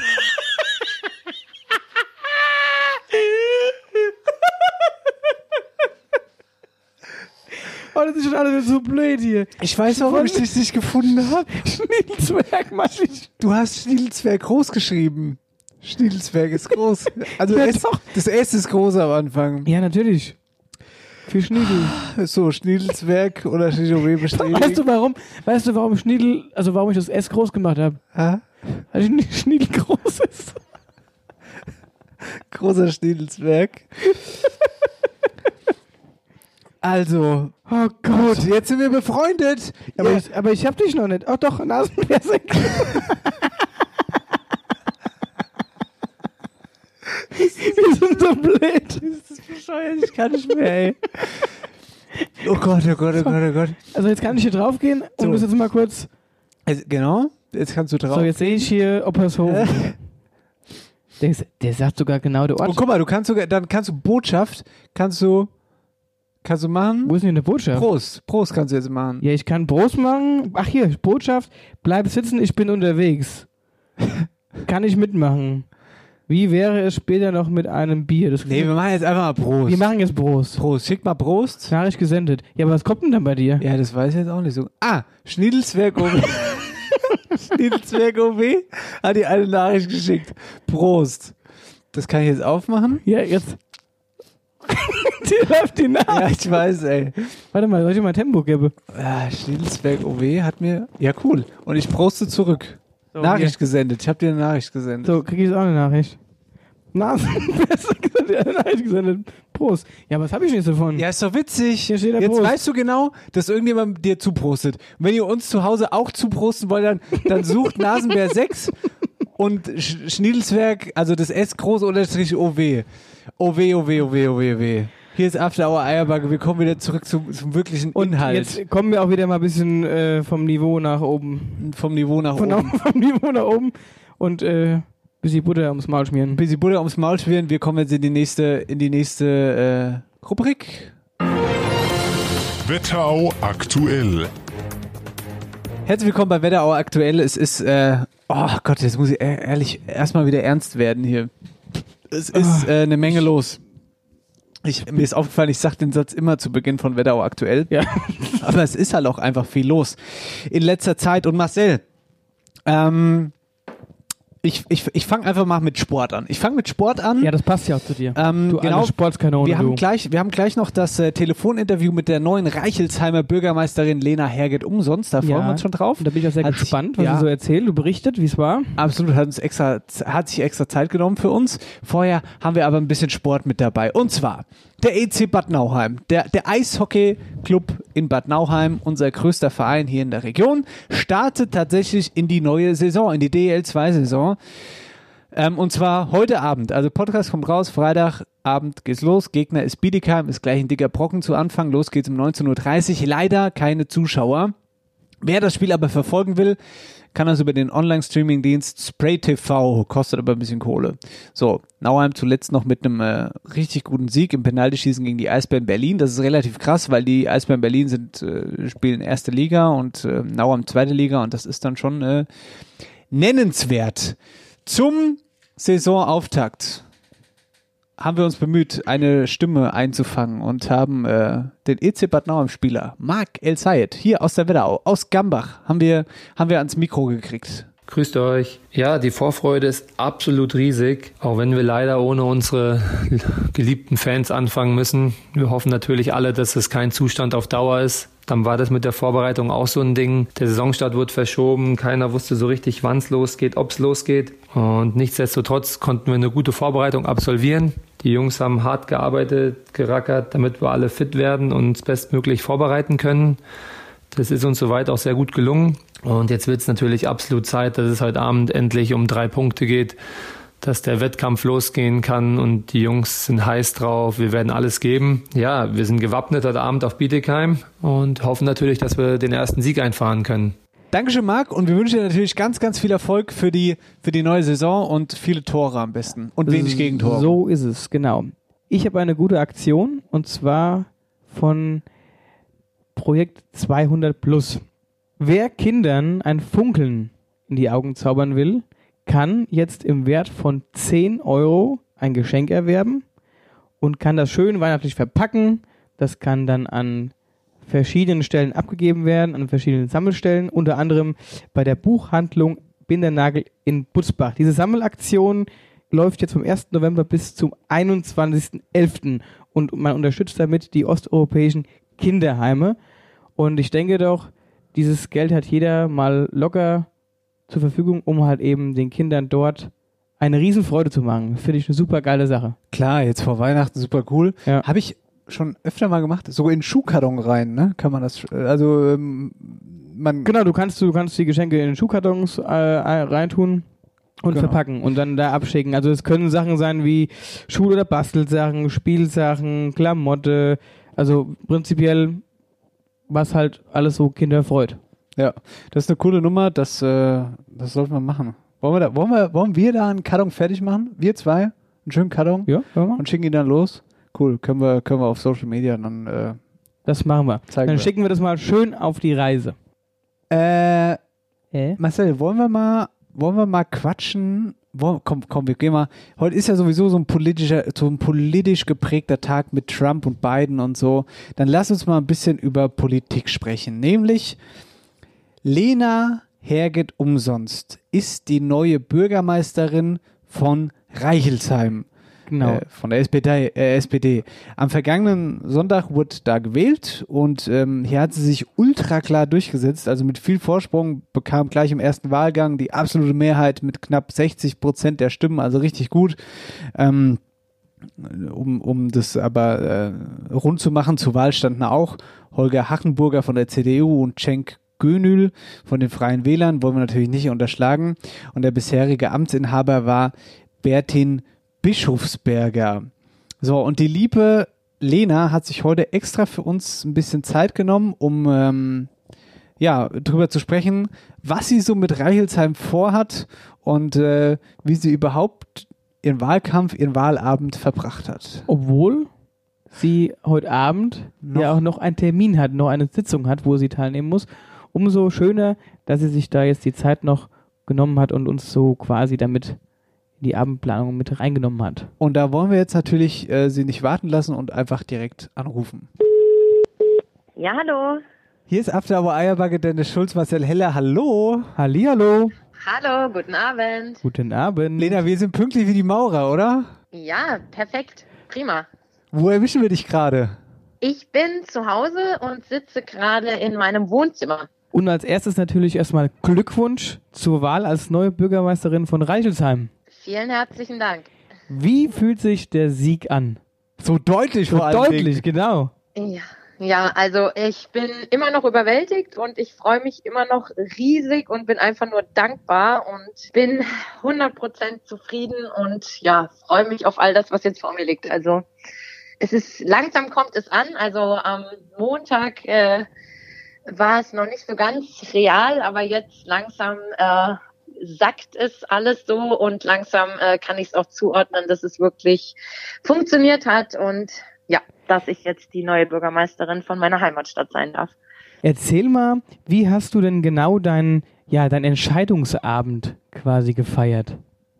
Oh, das ist schon alles so blöd hier. Ich weiß, warum ich dich nicht gefunden habe. Schniedelzwerg, mach ich. Du hast Schniedelzwerg groß geschrieben. Schniedelzwerg ist groß. Also Ja, S, das S ist groß am Anfang. Ja, natürlich. Für Schniedel. So, Schniedelzwerg oder Schniedelweh bestätigt. Weißt du warum? Weißt du, warum Schniedel, also warum ich das S groß gemacht habe? Ha? Weil Schnie- Schniedel groß ist. Großer Schniedelzwerg. Also, Oh gut, jetzt sind wir befreundet. Aber, Ja. ich, aber ich hab dich noch nicht. Oh doch, Nasenbärsek. Wir sind so blöd. Das ist bescheuert, ich kann nicht mehr, ey. Oh Gott, oh Gott, oh Gott, oh Gott. Also jetzt kann ich hier draufgehen und So. muss jetzt mal kurz. Also, genau, jetzt kannst du drauf. So, jetzt sehe ich hier Oppershofen. der, der sagt sogar genau der Ort. Oh, guck mal, du kannst sogar, dann kannst du Botschaft, kannst du, kannst du machen. Wo ist denn eine Botschaft? Prost, Prost kannst du jetzt machen. Ja, ich kann Prost machen. Ach hier, Botschaft. Bleib sitzen, ich bin unterwegs. kann ich mitmachen. Wie wäre es später noch mit einem Bier? Das Nee, wir machen jetzt einfach mal Prost. wir machen jetzt Prost. Prost, schick mal Prost. Nachricht gesendet. Ja, aber was kommt denn dann bei dir? Ja, das weiß ich jetzt auch nicht so. Ah, Schniedelzwerg OW. Schniedelzwerg OW hat dir eine Nachricht geschickt. Prost. Das kann ich jetzt aufmachen? Ja, jetzt. Dir läuft die nach. Ja, ich weiß, ey. Warte mal, soll ich dir mal Tempo geben? Ah, Schniedelzwerg OW hat mir. Ja, cool. Und ich proste zurück. So, Nachricht gesendet. Ich habe dir eine Nachricht gesendet. So, krieg ich jetzt auch eine Nachricht. Nasen, besser Nachricht gesendet. Prost. Ja, was habe ich nicht davon? Ja, ist doch witzig. Hier steht der Jetzt Prost. weißt du genau, dass irgendjemand dir zuprostet. Und wenn ihr uns zu Hause auch zuprosten wollt, dann, dann sucht Nasenbär 6 und Sch Schniedelzwerg, also das S groß unterstrich OW. OW, OW, OW, OW, OW. Hier ist After Hour Eierbacke. Wir kommen wieder zurück zum, zum wirklichen Und Inhalt. jetzt kommen wir auch wieder mal ein bisschen äh, vom Niveau nach oben. vom Niveau nach Von oben. vom Niveau nach oben. Und äh, bis die Butter ums Maul schmieren. Ein bisschen Butter ums Maul schwirren. Wir kommen jetzt in die nächste, in die nächste äh, Rubrik. Wetterau aktuell. Herzlich willkommen bei Wetterau aktuell. Es ist, äh, oh Gott, jetzt muss ich e- ehrlich erstmal wieder ernst werden hier. Es ist äh, eine Menge los. Ich, mir ist aufgefallen, ich sage den Satz immer zu Beginn von Wetterau aktuell. Ja. Aber es ist halt auch einfach viel los in letzter Zeit. Und Marcel, ähm, Ich, ich, ich fange einfach mal mit Sport an. Ich fange mit Sport an. Ja, das passt ja auch zu dir. Ähm, du genau. Sportskanone, wir haben du. gleich, wir haben gleich noch das äh, Telefoninterview mit der neuen Reichelsheimer Bürgermeisterin Lena Herget umsonst. Da freuen wir uns schon drauf. Da bin ich auch sehr Hat gespannt, sich- was ja. sie so erzählt. Du berichtet, wie es war. Absolut, hat uns extra, hat sich extra Zeit genommen für uns. Vorher haben wir aber ein bisschen Sport mit dabei. Und zwar der EC Bad Nauheim, der, der Eishockey-Club in Bad Nauheim, unser größter Verein hier in der Region, startet tatsächlich in die neue Saison, in die DL2-Saison. Ähm, und zwar heute Abend. Also Podcast kommt raus, Freitagabend geht's los. Gegner ist Bietigheim, ist gleich ein dicker Brocken zu Anfang. Los geht's um 19.30 Uhr. Leider keine Zuschauer. Wer das Spiel aber verfolgen will, kann das über den Online-Streaming-Dienst Spray TV, kostet aber ein bisschen Kohle. So, Nauheim zuletzt noch mit einem äh, richtig guten Sieg im Penaltyschießen gegen die Eisbären Berlin. Das ist relativ krass, weil die Eisbären Berlin sind, äh, spielen erste Liga und äh, Nauheim zweite Liga und das ist dann schon äh, nennenswert. Zum Saisonauftakt haben wir uns bemüht, eine Stimme einzufangen und haben äh, den EC Bad Nauheim Spieler Marc El Sayed hier aus der Wetterau, aus Gambach, haben wir, haben wir ans Mikro gekriegt. Grüßt euch. Ja, die Vorfreude ist absolut riesig, auch wenn wir leider ohne unsere geliebten Fans anfangen müssen. Wir hoffen natürlich alle, dass es kein Zustand auf Dauer ist. Dann war das mit der Vorbereitung auch so ein Ding. Der Saisonstart wurde verschoben, keiner wusste so richtig, wann es losgeht, ob es losgeht. Und nichtsdestotrotz konnten wir eine gute Vorbereitung absolvieren. Die Jungs haben hart gearbeitet, gerackert, damit wir alle fit werden und uns bestmöglich vorbereiten können. Das ist uns soweit auch sehr gut gelungen. Und jetzt wird es natürlich absolut Zeit, dass es heute Abend endlich um drei Punkte geht, dass der Wettkampf losgehen kann und die Jungs sind heiß drauf. Wir werden alles geben. Ja, wir sind gewappnet heute Abend auf Bietigheim und hoffen natürlich, dass wir den ersten Sieg einfahren können. Dankeschön, Marc, und wir wünschen dir natürlich ganz, ganz viel Erfolg für die, für die neue Saison und viele Tore am besten. Und wenig Gegentore. So ist es, genau. Ich habe eine gute Aktion und zwar von Projekt 200 Plus. Wer Kindern ein Funkeln in die Augen zaubern will, kann jetzt im Wert von 10 Euro ein Geschenk erwerben und kann das schön weihnachtlich verpacken. Das kann dann an verschiedenen Stellen abgegeben werden, an verschiedenen Sammelstellen, unter anderem bei der Buchhandlung Bindernagel in Butzbach. Diese Sammelaktion läuft jetzt vom 1. November bis zum 21.11. und man unterstützt damit die osteuropäischen Kinderheime. Und ich denke doch, dieses Geld hat jeder mal locker zur Verfügung, um halt eben den Kindern dort eine Riesenfreude zu machen. Finde ich eine super geile Sache. Klar, jetzt vor Weihnachten super cool. Habe ich schon öfter mal gemacht, so in Schuhkarton rein, ne? Kann man das, äh, also ähm, man Genau, du kannst, du kannst die Geschenke in Schuhkartons äh, reintun und Genau. verpacken und dann da abschicken. Also es können Sachen sein wie Schul- oder Bastelsachen, Spielsachen, Klamotte, also prinzipiell was halt alles so Kinder freut. Ja, das ist eine coole Nummer, das, äh, das sollten wir machen. Wollen wir, da, wollen, wir, wollen wir da einen Karton fertig machen? Wir zwei? Einen schönen Karton? Ja, Und schicken ihn dann los? Cool, können wir, können wir auf Social Media dann äh, Das machen wir. Dann wir. schicken wir das mal schön auf die Reise. Äh, Marcel, wollen wir mal, wollen wir mal quatschen? Komm, komm, wir gehen mal. Heute ist ja sowieso so ein politischer, so ein politisch geprägter Tag mit Trump und Biden und so. Dann lass uns mal ein bisschen über Politik sprechen. Nämlich Lena Herget umsonst ist die neue Bürgermeisterin von Reichelsheim. Genau. Äh, von der SPD, äh, SPD. Am vergangenen Sonntag wurde da gewählt und ähm, hier hat sie sich ultra klar durchgesetzt. Also mit viel Vorsprung bekam gleich im ersten Wahlgang die absolute Mehrheit mit knapp 60 Prozent der Stimmen, also richtig gut. Ähm, um, um das aber äh, rund zu machen, zur Wahl standen auch Holger Hachenburger von der CDU und Cenk Gönül von den Freien Wählern, wollen wir natürlich nicht unterschlagen. Und der bisherige Amtsinhaber war Bertin Bischofsberger. So, und die liebe Lena hat sich heute extra für uns ein bisschen Zeit genommen, um ähm, ja, drüber zu sprechen, was sie so mit Reichelsheim vorhat und äh, wie sie überhaupt ihren Wahlkampf, ihren Wahlabend verbracht hat. Obwohl sie heute Abend ja auch noch einen Termin hat, noch eine Sitzung hat, wo sie teilnehmen muss. Umso schöner, dass sie sich da jetzt die Zeit noch genommen hat und uns so quasi damit die Abendplanung mit reingenommen hat. Und da wollen wir jetzt natürlich äh, sie nicht warten lassen und einfach direkt anrufen. Ja, hallo. Hier ist After Our Eierbacke Dennis Schulz, Marcel Heller. Hallo. Hallihallo. Hallo, guten Abend. Guten Abend. Lena, wir sind pünktlich wie die Maurer, oder? Ja, perfekt. Prima. Wo erwischen wir dich gerade? Ich bin zu Hause und sitze gerade in meinem Wohnzimmer. Und als erstes natürlich erstmal Glückwunsch zur Wahl als neue Bürgermeisterin von Reichelsheim. Vielen herzlichen Dank. Wie fühlt sich der Sieg an? So deutlich So vor allem. deutlich, genau. Ja. Ja, also ich bin immer noch überwältigt und ich freue mich immer noch riesig und bin einfach nur dankbar und bin 100% zufrieden und ja, freue mich auf all das, was jetzt vor mir liegt. Also es ist, langsam kommt es an. Also am Montag äh, war es noch nicht so ganz real, aber jetzt langsam äh, sackt es alles so und langsam äh, kann ich es auch zuordnen, dass es wirklich funktioniert hat und ja, dass ich jetzt die neue Bürgermeisterin von meiner Heimatstadt sein darf. Erzähl mal, wie hast du denn genau deinen, ja, deinen Entscheidungsabend quasi gefeiert?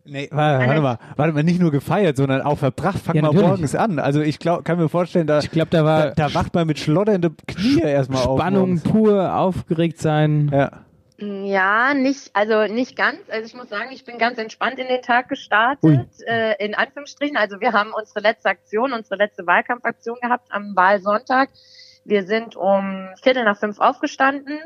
Nee, warte, warte mal, warte mal, nicht nur gefeiert, sondern auch verbracht. Fang Ja, mal natürlich. morgens an. Also ich glaub, kann mir vorstellen, da, Ich glaube, da war da, da wacht man mit schlotternden Knie erstmal auf. Spannung pur, aufgeregt sein. Ja. Ja, nicht, also nicht ganz. Also ich muss sagen, ich bin ganz entspannt in den Tag gestartet, äh, in Anführungsstrichen. Also wir haben unsere letzte Aktion, unsere letzte Wahlkampfaktion gehabt am Wahlsonntag. Wir sind um Viertel nach fünf aufgestanden,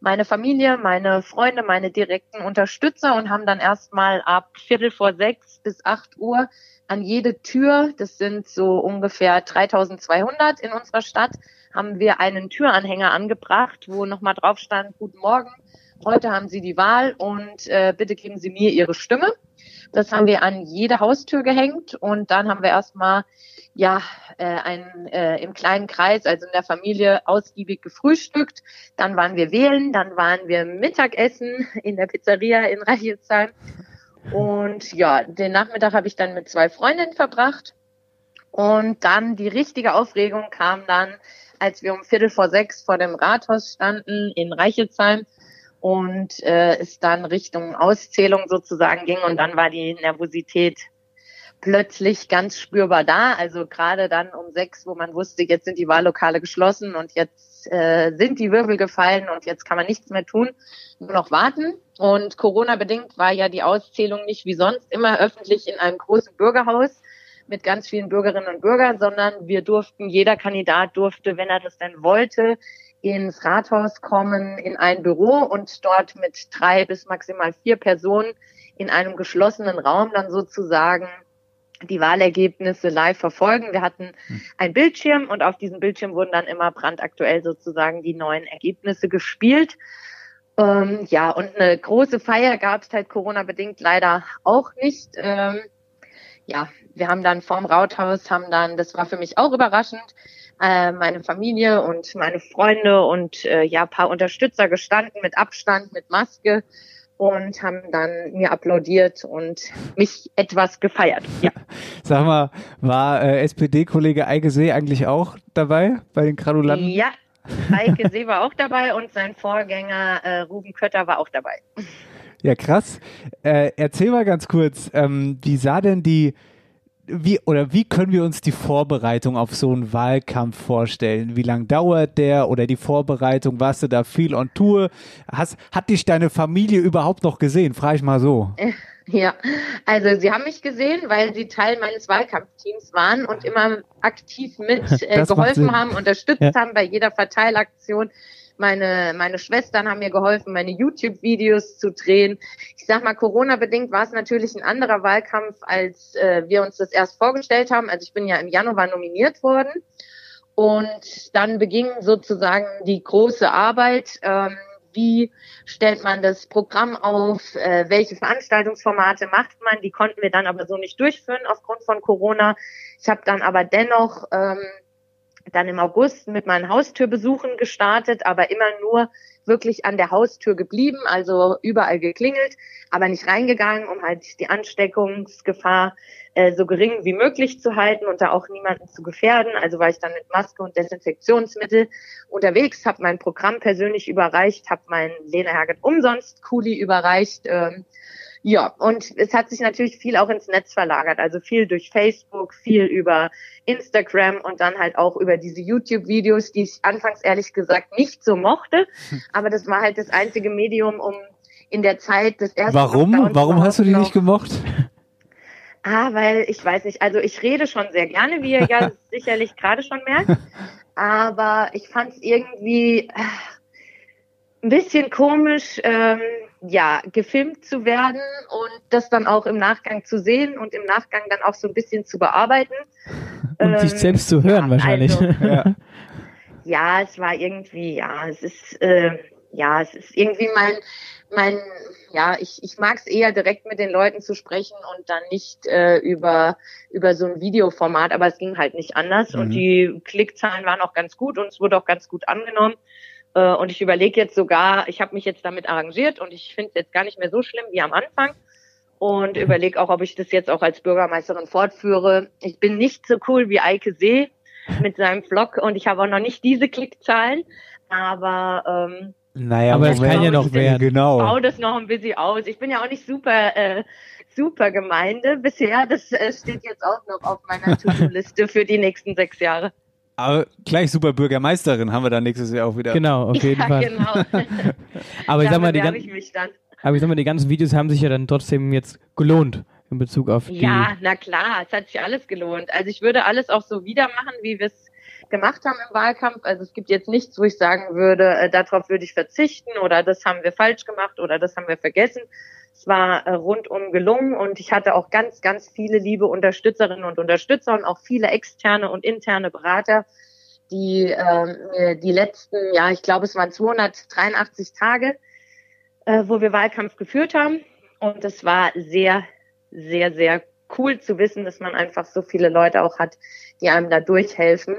meine Familie, meine Freunde, meine direkten Unterstützer und haben dann erstmal ab Viertel vor sechs bis acht Uhr an jede Tür, das sind so ungefähr 3200 in unserer Stadt, haben wir einen Türanhänger angebracht, wo nochmal drauf stand, guten Morgen, heute haben Sie die Wahl und äh, bitte geben Sie mir Ihre Stimme. Das haben wir an jede Haustür gehängt und dann haben wir erstmal ja äh, ein, äh, im kleinen Kreis, also in der Familie, ausgiebig gefrühstückt. Dann waren wir wählen, dann waren wir Mittagessen in der Pizzeria in Reichelsheim. Und ja, den Nachmittag habe ich dann mit zwei Freundinnen verbracht. Und dann die richtige Aufregung kam dann, als wir um Viertel vor sechs vor dem Rathaus standen in Reichelsheim und äh, es dann Richtung Auszählung sozusagen ging und dann war die Nervosität plötzlich ganz spürbar da. Also gerade dann um sechs, wo man wusste, jetzt sind die Wahllokale geschlossen und jetzt äh, sind die Wirbel gefallen und jetzt kann man nichts mehr tun, nur noch warten. Und Corona-bedingt war ja die Auszählung nicht wie sonst immer öffentlich in einem großen Bürgerhaus mit ganz vielen Bürgerinnen und Bürgern, sondern wir durften, jeder Kandidat durfte, wenn er das denn wollte, ins Rathaus kommen, in ein Büro und dort mit drei bis maximal vier Personen in einem geschlossenen Raum dann sozusagen die Wahlergebnisse live verfolgen. Wir hatten ein Bildschirm und auf diesem Bildschirm wurden dann immer brandaktuell sozusagen die neuen Ergebnisse gespielt. Ähm, ja, und eine große Feier gab es halt Corona-bedingt leider auch nicht. Ähm, ja, wir haben dann vorm Rathaus, haben dann, das war für mich auch überraschend, äh, meine Familie und meine Freunde und äh, ja, paar Unterstützer gestanden mit Abstand, mit Maske und haben dann mir applaudiert und mich etwas gefeiert. Ja. Sag mal, war äh, SPD-Kollege Eike See eigentlich auch dabei bei den Gradulanten? Ja, Heike See war auch dabei und sein Vorgänger äh, Ruben Kötter war auch dabei. Ja, krass. Äh, erzähl mal ganz kurz, ähm, wie sah denn die, wie oder wie können wir uns die Vorbereitung auf so einen Wahlkampf vorstellen? Wie lang dauert der oder die Vorbereitung? Warst du da viel on Tour? Hast, hat dich deine Familie überhaupt noch gesehen? Frage ich mal so. Ja, also sie haben mich gesehen, weil sie Teil meines Wahlkampfteams waren und immer aktiv mit äh, geholfen haben, unterstützt Ja. haben bei jeder Verteilaktion. Meine, meine Schwestern haben mir geholfen, meine YouTube-Videos zu drehen. Ich sag mal, Corona-bedingt war es natürlich ein anderer Wahlkampf, als äh, wir uns das erst vorgestellt haben. Also ich bin ja im Januar nominiert worden. Und dann beging sozusagen die große Arbeit. Ähm, wie stellt man das Programm auf? Äh, welche Veranstaltungsformate macht man? Die konnten wir dann aber so nicht durchführen aufgrund von Corona. Ich habe dann aber dennoch ähm, dann im August mit meinen Haustürbesuchen gestartet, aber immer nur wirklich an der Haustür geblieben, also überall geklingelt, aber nicht reingegangen, um halt die Ansteckungsgefahr äh, so gering wie möglich zu halten und da auch niemanden zu gefährden. Also war ich dann mit Maske und Desinfektionsmittel unterwegs, habe mein Programm persönlich überreicht, habe meinen Lena Herget umsonst Kuli überreicht. Ähm, ja, und es hat sich natürlich viel auch ins Netz verlagert, also viel durch Facebook, viel über Instagram und dann halt auch über diese YouTube-Videos, die ich anfangs ehrlich gesagt nicht so mochte. Aber das war halt das einzige Medium, um in der Zeit des ersten Warum? Lockdowns Warum hast du die nicht gemocht? Ah, weil ich weiß nicht, also ich rede schon sehr gerne, wie ihr ja sicherlich gerade schon merkt. Aber ich fand es irgendwie äh, ein bisschen komisch, ähm, ja, gefilmt zu werden und das dann auch im Nachgang zu sehen und im Nachgang dann auch so ein bisschen zu bearbeiten. Und sich Ähm, selbst zu hören wahrscheinlich. also- ja. ja, es war irgendwie, ja, es ist, äh, ja, es ist irgendwie mein, mein, ja, ich, ich mag es eher direkt mit den Leuten zu sprechen und dann nicht äh, über, über so ein Videoformat, aber es ging halt nicht anders und Mhm. die Klickzahlen waren auch ganz gut und es wurde auch ganz gut angenommen. Äh, und ich überlege jetzt sogar, ich habe mich jetzt damit arrangiert und ich finde es jetzt gar nicht mehr so schlimm wie am Anfang und überlege auch, ob ich das jetzt auch als Bürgermeisterin fortführe. Ich bin nicht so cool wie Eike See mit seinem Vlog und ich habe auch noch nicht diese Klickzahlen, aber ähm, Naja, Aber es kann ja noch ich werden. Genau. baue das noch ein bisschen aus. Ich bin ja auch nicht super, äh, super Gemeinde bisher. Das äh, steht jetzt auch noch auf meiner To-Do-Liste für die nächsten sechs Jahre. Aber gleich super Bürgermeisterin haben wir dann nächstes Jahr auch wieder. Genau, auf jeden ja, Fall. genau. Aber ich sag mal, die, gan ich mich dann. aber ich sag mal, die ganzen Videos haben sich ja dann trotzdem jetzt gelohnt in Bezug auf die. Ja, na klar, es hat sich alles gelohnt. Also ich würde alles auch so wieder machen, wie wir es gemacht haben im Wahlkampf. Also es gibt jetzt nichts, wo ich sagen würde, äh, darauf würde ich verzichten oder das haben wir falsch gemacht oder das haben wir vergessen. Es war äh, rundum gelungen und ich hatte auch ganz, ganz viele liebe Unterstützerinnen und Unterstützer und auch viele externe und interne Berater, die mir die letzten, ja, ich glaube, es waren 283 Tage, äh, wo wir Wahlkampf geführt haben. Und es war sehr, sehr, sehr cool zu wissen, dass man einfach so viele Leute auch hat, die einem da durchhelfen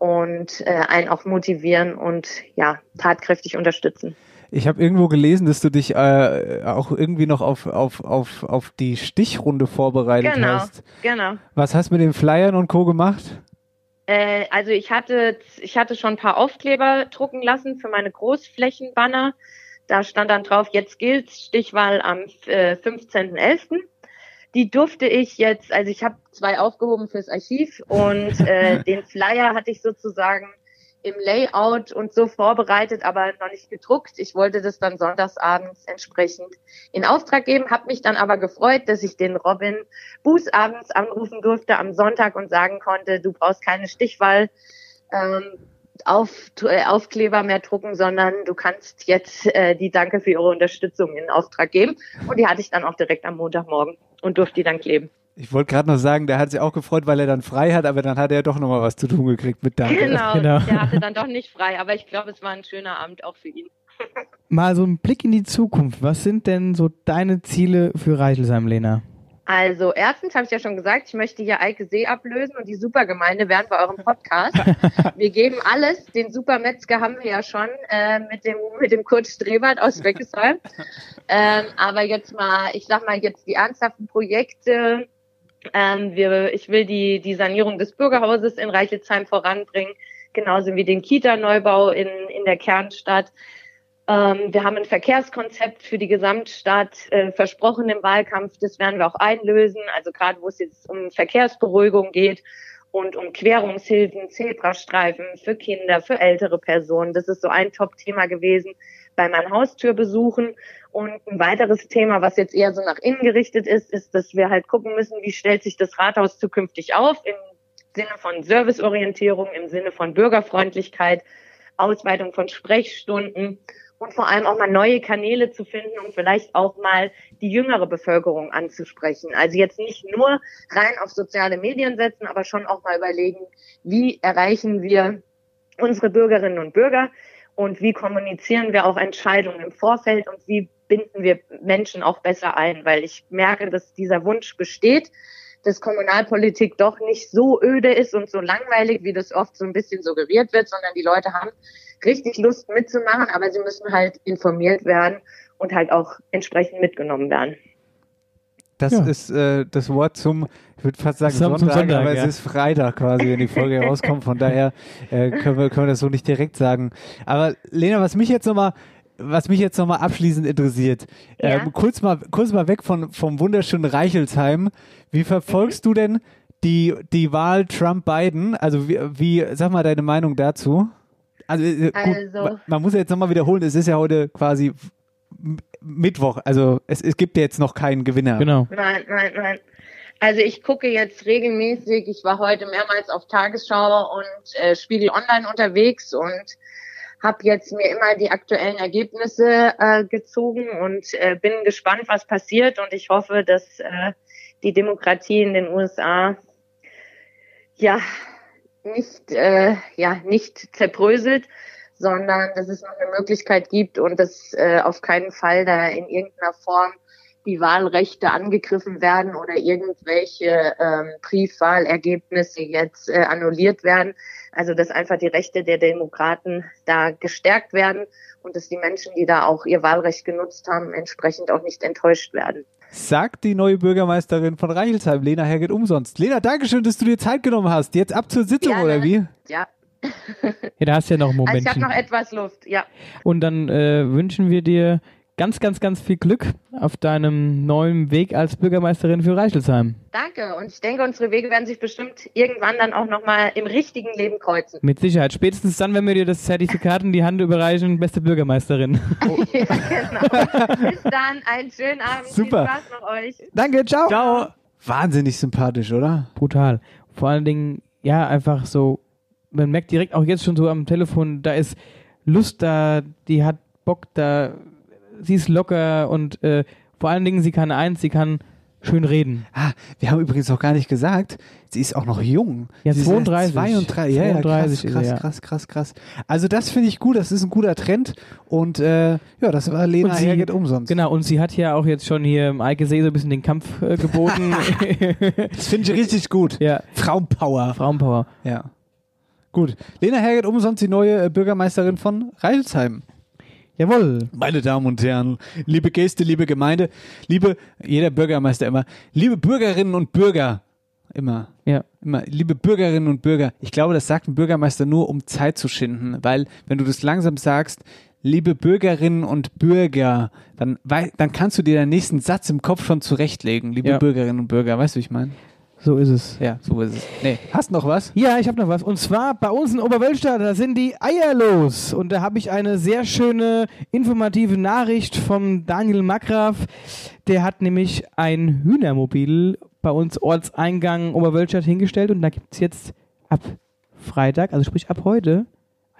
und äh, einen auch motivieren und ja, tatkräftig unterstützen. Ich habe irgendwo gelesen, dass du dich äh, auch irgendwie noch auf, auf, auf, auf die Stichrunde vorbereitet Genau, hast. genau. Was hast du mit den Flyern und Co. gemacht? Äh, also ich hatte, ich hatte schon ein paar Aufkleber drucken lassen für meine Großflächenbanner. Da stand dann drauf, jetzt gilt Stichwahl am äh, 15.11. Die durfte ich jetzt, also ich habe zwei aufgehoben fürs Archiv und äh, den Flyer hatte ich sozusagen im Layout und so vorbereitet, aber noch nicht gedruckt. Ich wollte das dann sonntagsabends entsprechend in Auftrag geben, habe mich dann aber gefreut, dass ich den Robin Buß abends anrufen durfte am Sonntag und sagen konnte, du brauchst keine Stichwahl ähm, auf, äh, Aufkleber mehr drucken, sondern du kannst jetzt äh, die Danke für ihre Unterstützung in Auftrag geben. Und die hatte ich dann auch direkt am Montagmorgen und durfte die dann kleben. Ich wollte gerade noch sagen, der hat sich auch gefreut, weil er dann frei hat, aber dann hat er doch noch mal was zu tun gekriegt mit Danke. Genau, der hatte dann doch nicht frei, aber ich glaube, es war ein schöner Abend auch für ihn. Mal so ein Blick in die Zukunft. Was sind denn so deine Ziele für Reichelsheim, Lena? Also erstens habe ich ja schon gesagt, ich möchte hier Eike See ablösen und die Supergemeinde werden bei eurem Podcast. wir geben alles. Den Supermetzger haben wir ja schon äh, mit dem mit dem Kurt Strebert aus Weckesheim. ähm, aber jetzt mal, ich sag mal jetzt die ernsthaften Projekte. Ähm, wir, ich will die die Sanierung des Bürgerhauses in Reichelsheim voranbringen, genauso wie den Kita-Neubau in in der Kernstadt. Ähm, wir haben ein Verkehrskonzept für die Gesamtstadt äh, versprochen im Wahlkampf. Das werden wir auch einlösen. Also gerade wo es jetzt um Verkehrsberuhigung geht und um Querungshilfen, Zebrastreifen für Kinder, für ältere Personen. Das ist so ein Top-Thema gewesen bei meinen Haustürbesuchen. Und ein weiteres Thema, was jetzt eher so nach innen gerichtet ist, ist, dass wir halt gucken müssen, wie stellt sich das Rathaus zukünftig auf im Sinne von Serviceorientierung, im Sinne von Bürgerfreundlichkeit, Ausweitung von Sprechstunden und vor allem auch mal neue Kanäle zu finden, um vielleicht auch mal die jüngere Bevölkerung anzusprechen. Also jetzt nicht nur rein auf soziale Medien setzen, aber schon auch mal überlegen, wie erreichen wir unsere Bürgerinnen und Bürger und wie kommunizieren wir auch Entscheidungen im Vorfeld und wie binden wir Menschen auch besser ein, weil ich merke, dass dieser Wunsch besteht, dass Kommunalpolitik doch nicht so öde ist und so langweilig, wie das oft so ein bisschen suggeriert wird, sondern die Leute haben richtig Lust mitzumachen, aber sie müssen halt informiert werden und halt auch entsprechend mitgenommen werden. Das Ja. ist äh, das Wort zum, ich würde fast sagen Sonntag, Sonntag, aber ja. es ist Freitag quasi, wenn die Folge rauskommt. Von daher äh, können, wir, können wir das so nicht direkt sagen. Aber Lena, was mich jetzt nochmal was mich jetzt nochmal abschließend interessiert, Ja. ähm, kurz mal kurz mal weg von vom wunderschönen Reichelsheim. Wie verfolgst du denn die die Wahl Trump-Biden? Also wie, wie sag mal deine Meinung dazu? Also, äh, gut, Also- ma- man muss ja jetzt nochmal wiederholen, es ist ja heute quasi Mittwoch. Also es, es gibt ja jetzt noch keinen Gewinner. Genau. Nein, nein, nein. Also ich gucke jetzt regelmäßig, ich war heute mehrmals auf Tagesschau und äh, Spiegel Online unterwegs und habe jetzt mir immer die aktuellen Ergebnisse äh, gezogen und äh, bin gespannt, was passiert und ich hoffe, dass äh, die Demokratie in den USA ja nicht äh, ja nicht zerbröselt, sondern dass es noch eine Möglichkeit gibt und dass äh, auf keinen Fall da in irgendeiner Form die Wahlrechte angegriffen werden oder irgendwelche ähm, Briefwahlergebnisse jetzt äh, annulliert werden. Also dass einfach die Rechte der Demokraten da gestärkt werden und dass die Menschen, die da auch ihr Wahlrecht genutzt haben, entsprechend auch nicht enttäuscht werden. Sagt die neue Bürgermeisterin von Reichelsheim, Lena Herget, umsonst. Lena, Dankeschön, dass du dir Zeit genommen hast. Jetzt ab zur Sitzung, Gerne. oder wie? Ja. Ja, da hast du ja noch einen Also ich habe noch etwas Luft, ja. Und dann äh, wünschen wir dir ganz, ganz, ganz viel Glück auf deinem neuen Weg als Bürgermeisterin für Reichelsheim. Danke. Und ich denke, unsere Wege werden sich bestimmt irgendwann dann auch nochmal im richtigen Leben kreuzen. Mit Sicherheit. Spätestens dann, wenn wir dir das Zertifikat in die Hand überreichen, beste Bürgermeisterin. ja, genau. Bis dann, einen schönen Abend. Super. Viel Spaß noch euch. Danke, ciao. Ciao. Wahnsinnig sympathisch, oder? Brutal. Vor allen Dingen, ja, einfach so, man merkt direkt auch jetzt schon so am Telefon, da ist Lust da, die hat Bock da, sie ist locker und äh, vor allen Dingen, sie kann eins, sie kann schön reden. Ah, wir haben übrigens auch gar nicht gesagt, sie ist auch noch jung. Ja, sie 32. Ist erst 32. Ja, ja, 32 ist krass, krass, ja. krass, krass, krass. Also das finde ich gut, das ist ein guter Trend und äh, ja, das war Lena Und sie- Herget umsonst. Genau, und sie hat ja auch jetzt schon hier im Eike See so ein bisschen den Kampf äh, geboten. Das finde ich richtig gut. Ja. Frauenpower. Frauenpower. Ja. Gut. Lena Herget umsonst die neue äh, Bürgermeisterin von Reichelsheim. Jawohl. Meine Damen und Herren, liebe Gäste, liebe Gemeinde, liebe, jeder Bürgermeister immer, liebe Bürgerinnen und Bürger, immer, Ja. immer, liebe Bürgerinnen und Bürger. Ich glaube, das sagt ein Bürgermeister nur, um Zeit zu schinden, weil wenn du das langsam sagst, liebe Bürgerinnen und Bürger, dann, dann kannst du dir den nächsten Satz im Kopf schon zurechtlegen, liebe Ja. Bürgerinnen und Bürger. Weißt du, wie ich meine? So ist es. Ja, so ist es. Nee, hast noch was? Ja, ich habe noch was. Und zwar bei uns in Oberwölstadt, da sind die Eier los. Und da habe ich eine sehr schöne informative Nachricht vom Daniel Magraf. Der hat nämlich ein Hühnermobil bei uns Ortseingang Oberwölstadt hingestellt. Und da gibt es jetzt ab Freitag, also sprich ab heute,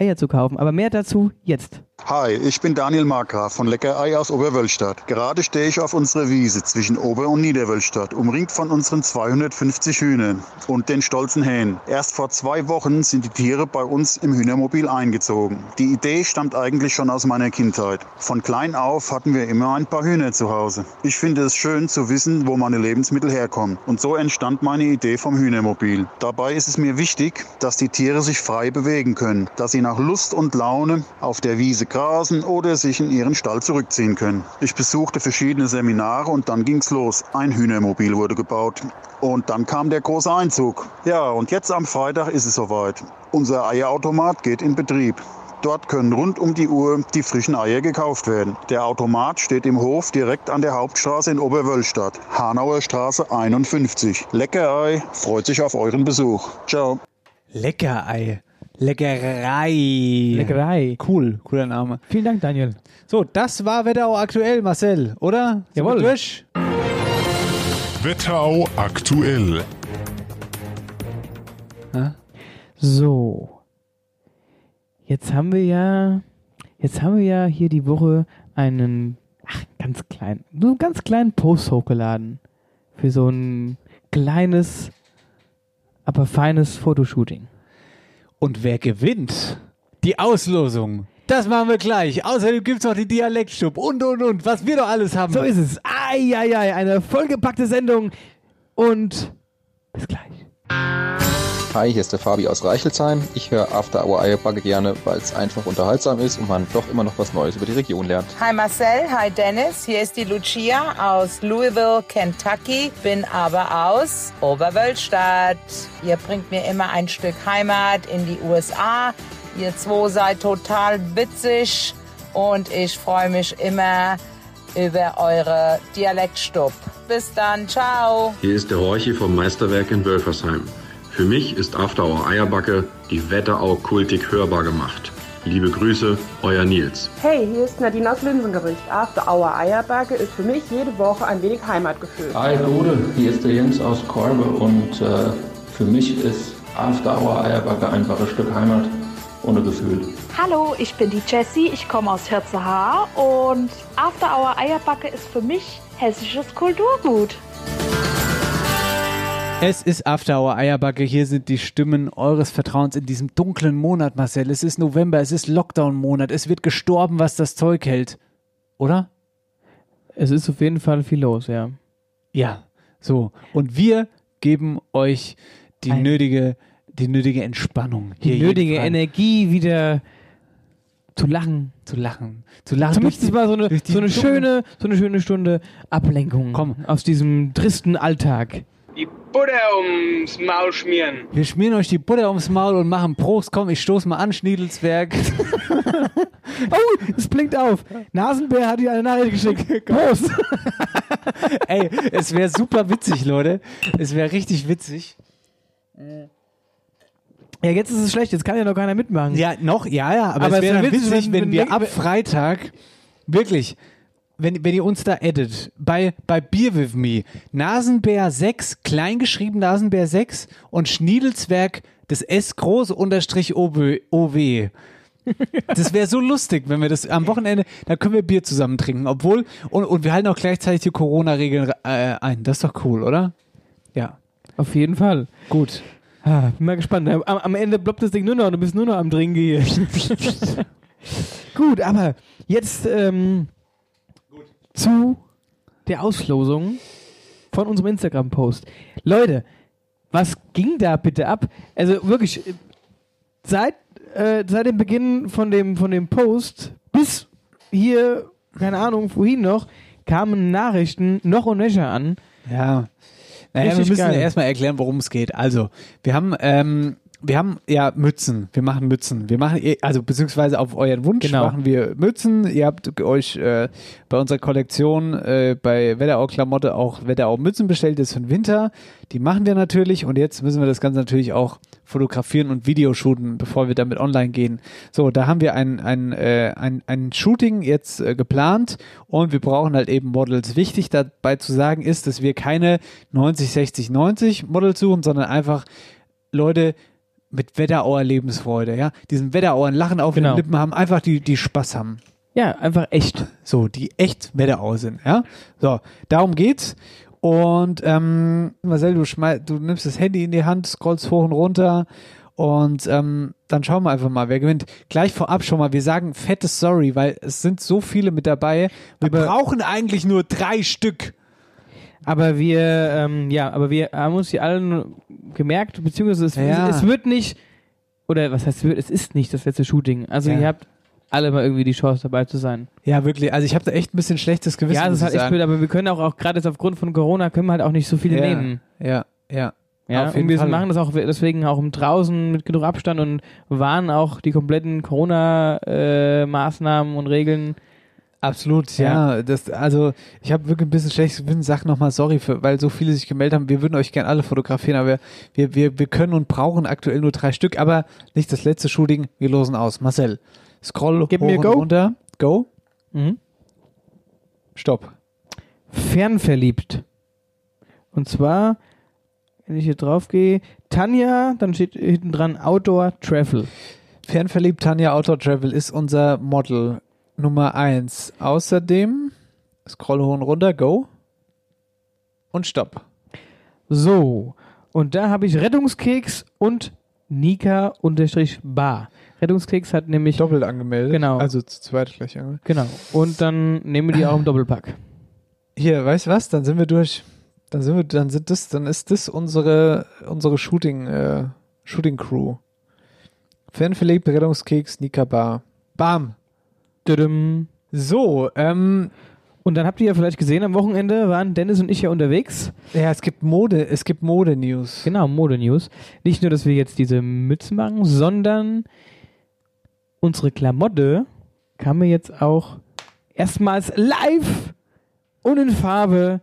Eier zu kaufen. Aber mehr dazu jetzt. Hi, ich bin Daniel Markgraf von Leckerei aus Oberwölstadt. Gerade stehe ich auf unserer Wiese zwischen Ober- und Niederwölstadt, umringt von unseren 250 Hühnern und den stolzen Hähnen. Erst vor zwei Wochen sind die Tiere bei uns im Hühnermobil eingezogen. Die Idee stammt eigentlich schon aus meiner Kindheit. Von klein auf hatten wir immer ein paar Hühner zu Hause. Ich finde es schön zu wissen, wo meine Lebensmittel herkommen. Und so entstand meine Idee vom Hühnermobil. Dabei ist es mir wichtig, dass die Tiere sich frei bewegen können, dass sie nach Lust und Laune auf der Wiese grasen oder sich in ihren Stall zurückziehen können. Ich besuchte verschiedene Seminare und dann ging's los. Ein Hühnermobil wurde gebaut. Und dann kam der große Einzug. Ja, und jetzt am Freitag ist es soweit. Unser Eierautomat geht in Betrieb. Dort können rund um die Uhr die frischen Eier gekauft werden. Der Automat steht im Hof direkt an der Hauptstraße in Oberwölstadt, Hanauer Straße 51. Leckerei freut sich auf euren Besuch. Ciao. Leckerei. Leckerei. Leckerei. Cool, cooler Name. Vielen Dank, Daniel. So, das war Wetterau aktuell, Marcel, oder? Sind Jawohl. Durch? Wetterau aktuell. So. Jetzt haben wir ja, jetzt haben wir ja hier die Woche einen, ach, ganz kleinen, nur einen ganz kleinen Post hochgeladen. Für so ein kleines, aber feines Fotoshooting. Und wer gewinnt? Die Auslosung. Das machen wir gleich. Außerdem gibt es noch die Dialektstub und und und, was wir doch alles haben. So ist es. Eieiei, eine vollgepackte Sendung. Und bis gleich. Hi, hier ist der Fabi aus Reichelsheim. Ich höre After Hour Eierbacke gerne, weil es einfach unterhaltsam ist und man doch immer noch was Neues über die Region lernt. Hi Marcel, hi Dennis, hier ist die Lucia aus Louisville, Kentucky, bin aber aus Oberwölstadt. Ihr bringt mir immer ein Stück Heimat in die USA. Ihr zwei seid total witzig und ich freue mich immer über eure Dialektstub. Bis dann, ciao. Hier ist der Horchi vom Meisterwerk in Wölfersheim. Für mich ist After Hour Eierbacke die Wetterau kultig hörbar gemacht. Liebe Grüße, euer Nils. Hey, hier ist Nadine aus Linsengericht. After Hour Eierbacke ist für mich jede Woche ein wenig Heimatgefühl. Hi Gute, hier ist der Jens aus Korbe und äh, für mich ist After Hour Eierbacke einfach ein Stück Heimat ohne Gefühl. Hallo, ich bin die Jessie, ich komme aus Hirzehaar und After Hour Eierbacke ist für mich hessisches Kulturgut. Es ist After Hour Eierbacke. Hier sind die Stimmen eures Vertrauens in diesem dunklen Monat, Marcel. Es ist November, es ist Lockdown-Monat. Es wird gestorben, was das Zeug hält. Oder? Es ist auf jeden Fall viel los, ja. Ja, so. Und wir geben euch die Ein- nötige, die nötige Entspannung. Die nötige. Energie wieder zu lachen. Zu lachen. Zu lachen. Die- mal so eine, so, eine schöne, so eine schöne Stunde Ablenkung Komm. aus diesem tristen Alltag. Die Butter ums Maul schmieren. Wir schmieren euch die Butter ums Maul und machen Prost. Komm, ich stoß mal an, Schniedelsberg. Oh, es blinkt auf. Nasenbär hat dir eine Nachricht geschickt. Prost. Ey, es wäre super witzig, Leute. Es wäre richtig witzig. Ja, jetzt ist es schlecht, jetzt kann ja noch keiner mitmachen. Ja, noch, ja, ja, aber, Aber es wäre wär witzig, witzig, wenn, wenn- wir ab Freitag wirklich, wenn, wenn ihr uns da addet, bei, bei Beer With Me, Nasenbär 6, kleingeschrieben Nasenbär 6 und Schniedelswerk das S groß unterstrich OW. Das wäre so lustig, wenn wir das am Wochenende, da können wir Bier zusammen trinken, obwohl, und, und wir halten auch gleichzeitig die Corona-Regeln äh, ein. Das ist doch cool, oder? Ja. Auf jeden Fall. Gut. Ah, bin mal gespannt. Am, am Ende ploppt das Ding nur noch, du bist nur noch am Trinken hier. Gut, aber jetzt ähm, zu der Auslosung von unserem Instagram-Post. Leute, was ging da bitte ab? Also wirklich, seit, äh, seit dem Beginn von dem, von dem Post bis hier, keine Ahnung, wohin noch, kamen Nachrichten noch und nöcher an. Ja. Naja, wir Richtig müssen geil. ja erstmal erklären, worum es geht. Also, wir haben, ähm, wir haben ja Mützen. Wir machen Mützen. Wir machen, also beziehungsweise auf euren Wunsch Genau. machen wir Mützen. Ihr habt euch äh, bei unserer Kollektion äh, bei Wetterau Klamotte auch Wetterau Mützen bestellt, das ist für den Winter. Die machen wir natürlich und jetzt müssen wir das Ganze natürlich auch fotografieren und Videoshooten, bevor wir damit online gehen. So, da haben wir ein, ein, äh, ein, ein Shooting jetzt äh, geplant und wir brauchen halt eben Models. Wichtig dabei zu sagen ist, dass wir keine 90, 60, 90 Models suchen, sondern einfach Leute mit Wetterauer Lebensfreude, ja, diesen Wetterauern Lachen auf Genau. den Lippen haben, einfach die, die Spaß haben. Ja, einfach echt. So, die echt Wetterau sind, ja. So, darum geht's. Und ähm, Marcel, du, du nimmst das Handy in die Hand, scrollst hoch und runter und ähm, dann schauen wir einfach mal, wer gewinnt. Gleich vorab schon mal, wir sagen fettes Sorry, weil es sind so viele mit dabei. Wir brauchen eigentlich nur drei Stück. Aber wir, ähm, ja, aber wir haben uns die allen gemerkt, beziehungsweise es, Ja. es, es wird nicht, oder was heißt, es wird, es ist nicht das letzte Shooting. Also Ja. ihr habt alle mal irgendwie die Chance dabei zu sein. Ja, wirklich. Also ich habe da echt ein bisschen schlechtes Gewissen. ja, das ist halt ich echt blöd, aber wir können auch, auch gerade jetzt aufgrund von Corona, können wir halt auch nicht so viele ja, nehmen. Ja, ja. Ja, Auf und wir Fall. machen das auch deswegen auch im draußen mit genug Abstand und wahren auch die kompletten Corona-Maßnahmen und Regeln. Absolut, ja. Das, also ich habe wirklich ein bisschen schlechtes Gewissen. Sag nochmal sorry, für, weil so viele sich gemeldet haben. Wir würden euch gerne alle fotografieren, aber wir, wir, wir können und brauchen aktuell nur drei Stück. Aber nicht das letzte Shooting. Wir losen aus. Marcel, scroll Gib hoch mir und Go. runter. Go. Mhm. Stopp. Fernverliebt. Und zwar, wenn ich hier drauf gehe, Tanja, dann steht hinten dran Outdoor Travel. Fernverliebt Tanja Outdoor Travel ist unser Model Nummer eins. Außerdem, scroll hoch und runter, go. Und stopp. So, und da habe ich Rettungskeks und Nika-Bar. Rettungskeks hat nämlich. Doppelt angemeldet. Genau. Also zu zweit gleich angemeldet. Genau. Und dann nehmen wir die auch im Doppelpack. Hier, weißt du was? Dann sind wir durch. Dann sind wir, dann sind das, dann ist das unsere, unsere Shooting, äh, Shooting Crew. Fernverliebt, Rettungskeks, Nika Bar. Bam. So, ähm. Und dann habt ihr ja vielleicht gesehen, am Wochenende waren Dennis und ich ja unterwegs. Ja, es gibt Mode, es gibt Mode-News. Genau, Mode-News. Nicht nur, dass wir jetzt diese Mützen machen, sondern unsere Klamotte kann man jetzt auch erstmals live und in Farbe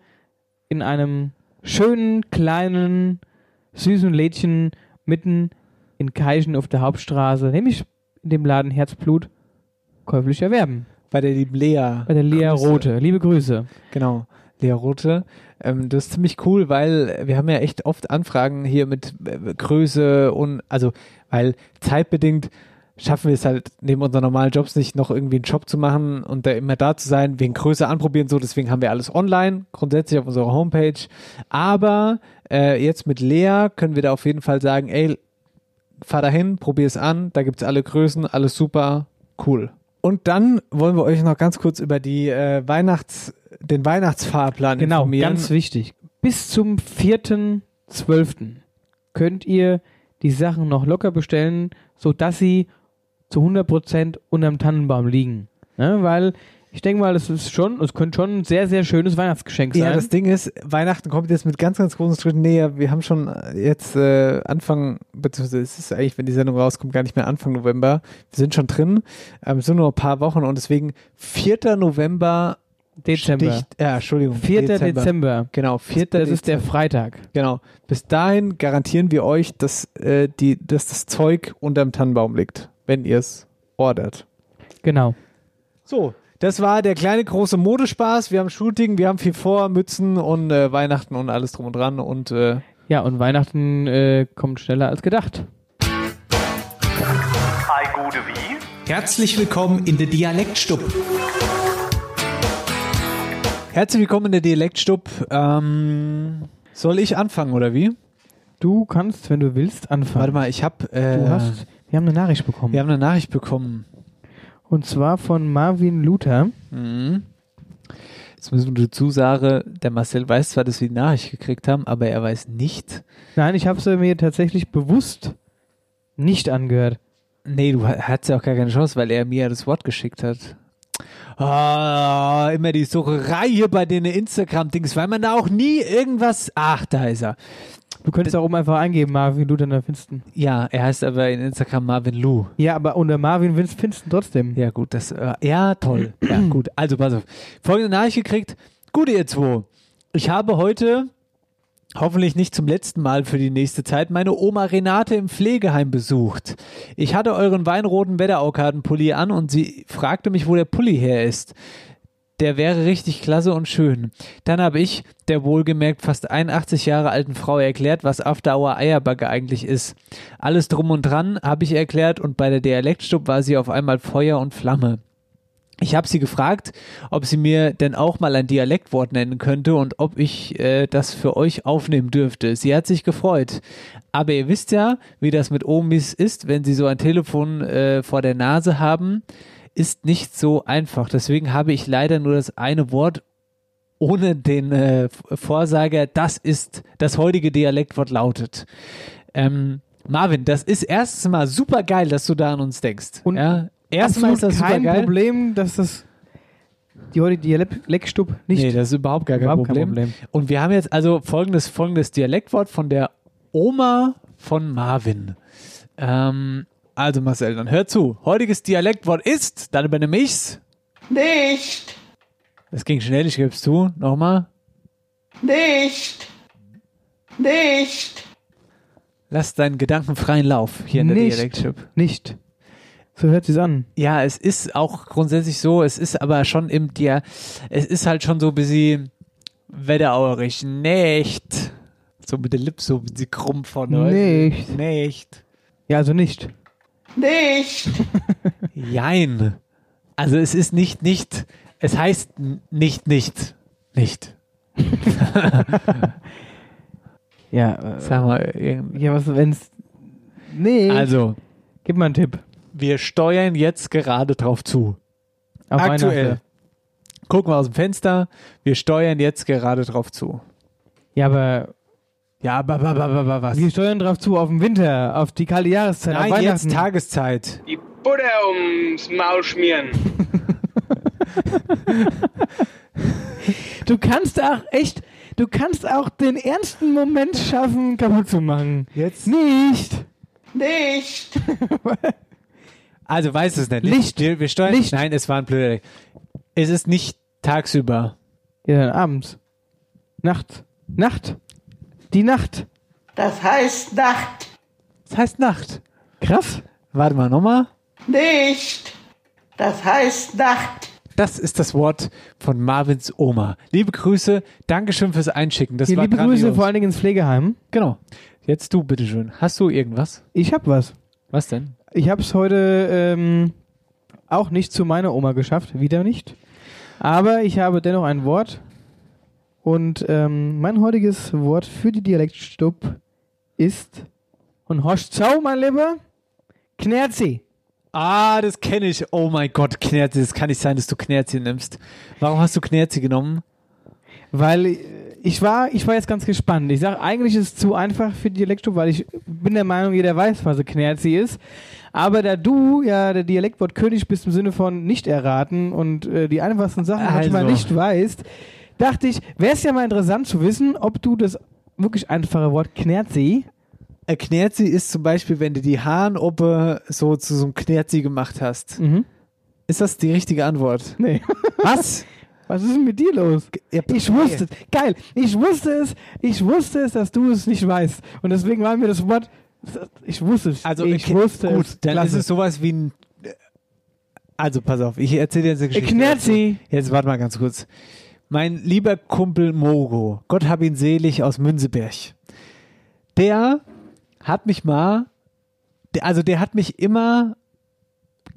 in einem schönen, kleinen, süßen Lädchen mitten in Keichen auf der Hauptstraße, nämlich in dem Laden Herzblut käuflich erwerben. Bei der lieben Lea. Bei der Lea Grüße. Rote. Liebe Grüße. Genau, Lea Rote. Ähm, das ist ziemlich cool, weil wir haben ja echt oft Anfragen hier mit äh, Größe und also, weil zeitbedingt schaffen wir es halt neben unseren normalen Jobs nicht noch irgendwie einen Job zu machen und da immer da zu sein, wegen Größe anprobieren so, deswegen haben wir alles online, grundsätzlich auf unserer Homepage. Aber äh, jetzt mit Lea können wir da auf jeden Fall sagen, ey, fahr dahin, probier es an, da gibt's alle Größen, alles super, cool. Und dann wollen wir euch noch ganz kurz über die äh, Weihnachts, den Weihnachtsfahrplan Genau, informieren. ganz wichtig. Bis zum 4.12. könnt ihr die Sachen noch locker bestellen, sodass sie zu 100% unterm Tannenbaum liegen. Ne? Weil ich denke mal, das ist schon, es könnte schon ein sehr, sehr schönes Weihnachtsgeschenk sein. Ja, das Ding ist, Weihnachten kommt jetzt mit ganz, ganz großen Schritten näher. Wir haben schon jetzt äh, Anfang, beziehungsweise es ist eigentlich, wenn die Sendung rauskommt, gar nicht mehr Anfang November. Wir sind schon drin, ähm, es sind nur ein paar Wochen und deswegen 4. November Dezember. Sticht, ja, Entschuldigung. 4. Dezember. Genau, 4. Das ist der Dezember. Freitag. Genau. Bis dahin garantieren wir euch, dass, äh, die, dass das Zeug unterm Tannenbaum liegt, wenn ihr es ordert. Genau. So, das war der kleine große Modespaß. Wir haben Shooting, wir haben viel vor, Mützen und äh, Weihnachten und alles drum und dran und äh, Ja, und Weihnachten äh, kommt schneller als gedacht. Ei gute wie? Herzlich willkommen in der Dialektstub. herzlich willkommen in der Dialektstub. Ähm, soll ich anfangen oder wie? Du kannst, wenn du willst, anfangen. Warte mal, ich habe. Äh, Du hast, wir haben eine Nachricht bekommen. wir haben eine Nachricht bekommen. Und zwar von Marvin Luther. Mhm. Jetzt müssen wir dazu sagen, der Marcel weiß zwar, dass wir die Nachricht gekriegt haben, aber er weiß nicht. Nein, ich habe sie mir tatsächlich bewusst nicht angehört. Nee, du ha- hattest ja auch gar keine Chance, weil er mir das Wort geschickt hat. Ah, immer die Sucherei hier bei den Instagram-Dings, weil man da auch nie irgendwas. Ach, da ist er. Du könntest auch oben einfach eingeben, Marvin Luther, dann du ihn. Ja, er heißt aber in Instagram Marvin Lou. Ja, aber unter Marvin du ihn trotzdem. Ja, gut, das, äh, ja, toll. Ja, gut. Also, pass auf. Folgende Nachricht gekriegt. Gute ihr zwei. Ich habe heute, hoffentlich nicht zum letzten Mal für die nächste Zeit, meine Oma Renate im Pflegeheim besucht. Ich hatte euren weinroten Wetteraukartenpulli an und sie fragte mich, wo der Pulli her ist. Der wäre richtig klasse und schön. Dann habe ich der wohlgemerkt fast 81 Jahre alten Frau erklärt, was After Hour Eierbacke eigentlich ist. Alles drum und dran habe ich erklärt und bei der Dialektstub war sie auf einmal Feuer und Flamme. Ich habe sie gefragt, ob sie mir denn auch mal ein Dialektwort nennen könnte und ob ich äh, das für euch aufnehmen dürfte. Sie hat sich gefreut. Aber ihr wisst ja, wie das mit Omis ist, wenn sie so ein Telefon äh, vor der Nase haben, ist nicht so einfach. Deswegen habe ich leider nur das eine Wort ohne den äh, Vorsager. Das ist das heutige Dialektwort lautet. Ähm, Marvin, das ist erstens mal super geil, dass du da an uns denkst. Und ja? Erstmal ist das super kein geil. Problem, dass das die heutige Dialektstub nicht. Nee, das ist überhaupt gar kein, Überhaupt kein Problem. Problem. Und wir haben jetzt also folgendes, folgendes Dialektwort von der Oma von Marvin. Ähm, also Marcel, dann hör zu. Heutiges Dialektwort ist, dann übernehme ich's. Nicht, Das ging schnell, ich geb's zu. Nochmal. nicht, nicht, Lass deinen Gedanken freien Lauf hier in der. Dialektstub. Nicht. So hört sich's an. Ja, es ist auch grundsätzlich so, es ist aber schon im Dia, es ist halt schon so ein bisschen wetterauerig. Nicht. So mit der Lippe so ein bisschen krumm von Nicht. Nicht. Ja, also nicht. nicht, Jein. Also es ist nicht nicht. Es heißt nicht nicht. Nicht. Ja, äh, Sag mal, ja, was wenn's. Nee. also, Gib mal einen Tipp. Wir steuern jetzt gerade drauf zu. Auf Aktuell. Gucken wir aus dem Fenster. Wir steuern jetzt gerade drauf zu. Ja, aber Ja, aber, aber, aber, aber was? wir steuern drauf zu auf den Winter, auf die kalte Jahreszeit, auf Nein, Weihnachten. jetzt Tageszeit. Die Butter ums Maul schmieren. Du kannst auch echt, du kannst auch den ernsten Moment schaffen, kaputt zu machen. Jetzt? Nicht. nicht, Also weiß es nicht. Licht. Wir, wir steuern. Licht. Nein, es war ein blöder. Es ist nicht tagsüber. Ja, dann abends. Nacht. Nacht. Die Nacht. das heißt Nacht, Es heißt Nacht. Krass. Warte mal, nochmal. Nicht. Das heißt Nacht. Das ist das Wort von Marvins Oma. Liebe Grüße, Dankeschön fürs Einschicken. Das Hier, war liebe grandios. Grüße vor allen Dingen ins Pflegeheim. Genau. Jetzt du, bitteschön. Hast du irgendwas? Ich hab was. Was denn? Ich hab's heute ähm, auch nicht zu meiner Oma geschafft, wieder nicht. Aber ich habe dennoch ein Wort. Und ähm, mein heutiges Wort für die Dialektstub ist, und horcht schau, mein Lieber, Knerzi. Ah, das kenne ich. Oh mein Gott, Knerzi. Das kann nicht sein, dass du Knerzi nimmst. Warum hast du Knerzi genommen? Weil ich war, ich war jetzt ganz gespannt. Ich sage, eigentlich ist es zu einfach für die Dialektstub, weil ich bin der Meinung, jeder weiß, was ein Knerzi ist. Aber da du ja der Dialektwortkönig bist im Sinne von nicht erraten und äh, die einfachsten Sachen manchmal Also. nicht weißt, dachte ich, wäre es ja mal interessant zu wissen, ob du das wirklich einfache Wort Knerzi Ein Knerzi ist zum Beispiel, wenn du die Haarenoppe so zu so einem Knerzi gemacht hast. Ist das die richtige Antwort? Nee. Was? Was ist denn mit dir los? Ich wusste es. Geil. Ich wusste es. Ich wusste es, dass du es nicht weißt. Und deswegen war mir das Wort. Ich wusste es. Also ich ich- wusste gut, es. dann Klasse. ist es sowas wie ein. Also pass auf, ich erzähle dir jetzt eine Geschichte. Knerzi. Jetzt warte mal ganz kurz. Mein lieber Kumpel Mogo, Gott hab ihn selig aus Münzeberg, der hat mich mal, also der hat mich immer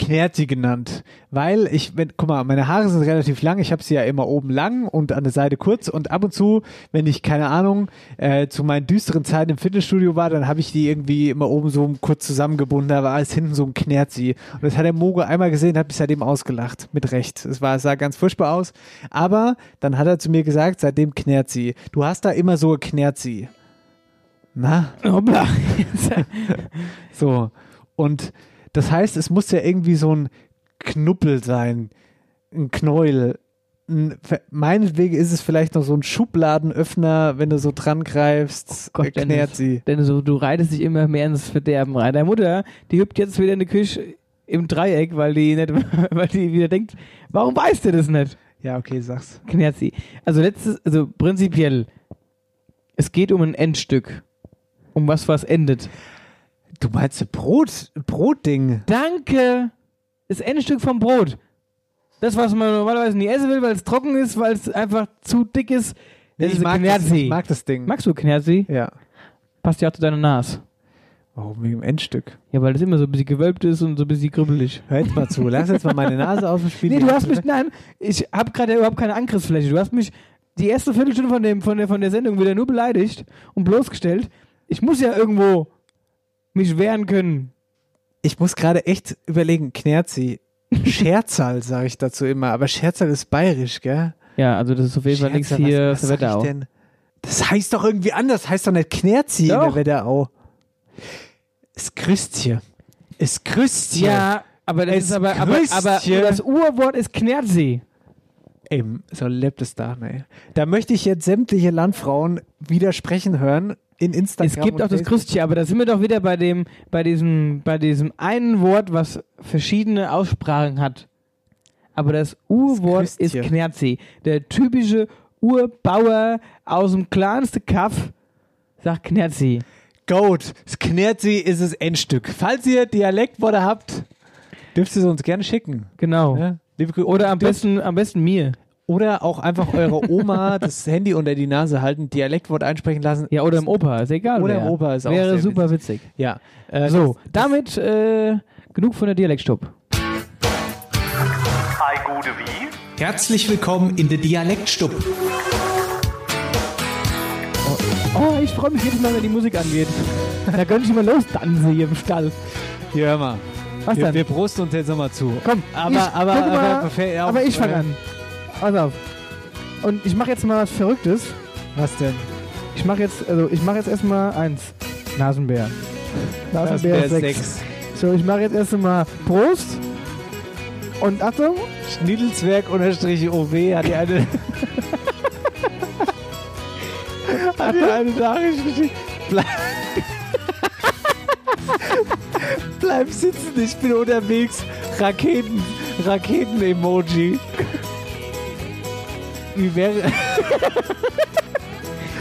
Knerzi genannt, weil ich, wenn, guck mal, meine Haare sind relativ lang, ich habe sie ja immer oben lang und an der Seite kurz und ab und zu, wenn ich, keine Ahnung, äh, zu meinen düsteren Zeiten im Fitnessstudio war, dann habe ich die irgendwie immer oben so kurz zusammengebunden, da war alles hinten so ein Knerzi. Und das hat der Mogo einmal gesehen, hat mich seitdem ausgelacht, mit Recht. Es war, es sah ganz furchtbar aus, aber dann hat er zu mir gesagt, seitdem Knerzi, du hast da immer so ein Knerzi. Na? Hoppla. so. Und das heißt, es muss ja irgendwie so ein Knuppel sein. Ein Knäuel. Ein, meinetwegen ist es vielleicht noch so ein Schubladenöffner, wenn du so dran greifst. Gott, äh, knärt Dennis, sie. Denn so, du reitest dich immer mehr ins Verderben rein. Deine Mutter, die hüpft jetzt wieder in die Küche im Dreieck, weil die nicht, weil die wieder denkt, warum weißt du das nicht? Ja, okay, sag's. Knärt sie. Also letztes, also prinzipiell, es geht um ein Endstück. Um was was endet. Du meinst ein Brot, Brotding? Danke! Das Endstück vom Brot. Das, was man normalerweise nie essen will, weil es trocken ist, weil es einfach zu dick ist. Das ich ist mag das- ich mag das Ding. Magst du Knerzi? Ja. Passt ja auch zu deiner Nase. Warum wegen dem Endstück? Ja, weil das immer so ein bisschen gewölbt ist und so ein bisschen kribbelig. Hör jetzt mal zu. Lass jetzt mal meine Nase aus dem Spiel. Nee, du hast mich, nein, ich habe gerade überhaupt keine Angriffsfläche. Du hast mich die erste Viertelstunde von, dem, von, der, von der Sendung wieder nur beleidigt und bloßgestellt. Ich muss ja irgendwo mich wehren können. Ich muss gerade echt überlegen, Knerzi. Scherzal, sage ich dazu immer. Aber Scherzal ist bayerisch, gell? Ja, also das ist auf jeden Fall nichts hier was, was Wetterau. denn? Das heißt doch irgendwie anders. Heißt doch nicht Knerzi in Doch. der Wetterau. Es grüßt hier. Es grüßt hier. Ja, aber das Es ist aber, aber, aber das Urwort ist Knerzi. Eben, so lebt es da, ey. Da möchte ich jetzt sämtliche Landfrauen widersprechen hören in Instagram. Es gibt auch das. Krüstchen, aber da sind wir doch wieder bei dem, bei diesem, bei diesem einen Wort, was verschiedene Aussprachen hat. Aber das Urwort ist Krüstchen. Knerzi. Der typische Urbauer aus dem kleinsten Kaff sagt Knerzi. Goat. Das Knerzi ist das Endstück. Falls ihr Dialektworte habt, dürft ihr sie uns gerne schicken. Genau. Ja? Oder am besten, am besten mir. Oder auch einfach eure Oma das Handy unter die Nase halten, Dialektwort einsprechen lassen. Ja, oder im Opa, ist egal. Oder wer. im Opa ist auch Wäre sehr super witzig. Ja. Äh, So, damit äh, genug von der Dialektstub. Ei gute wie? Herzlich willkommen in der Dialektstub. Oh, ich freue mich jedes Mal, wenn die Musik angeht. Da könnte ich mal lostanzen hier im Stall. Hier, hör mal. Was wir, denn? wir prosten uns jetzt nochmal zu. Komm, aber, ich, aber, aber, aber, aber ich fange äh, an. Pass auf. Und ich mache jetzt mal was Verrücktes. Was denn? Ich mache jetzt, also ich mache jetzt erstmal eins. Nasenbär. Nasenbär Nasenbär 6. sechs. So, ich mache jetzt erst einmal Prost. Und Achtung. Schniedelzwerg unterstrich OW hat dir eine, hat dir eine Nachricht geschickt. Bleib, Bleib sitzen, ich bin unterwegs. Raketen, Raketen-Emoji. Wie wäre.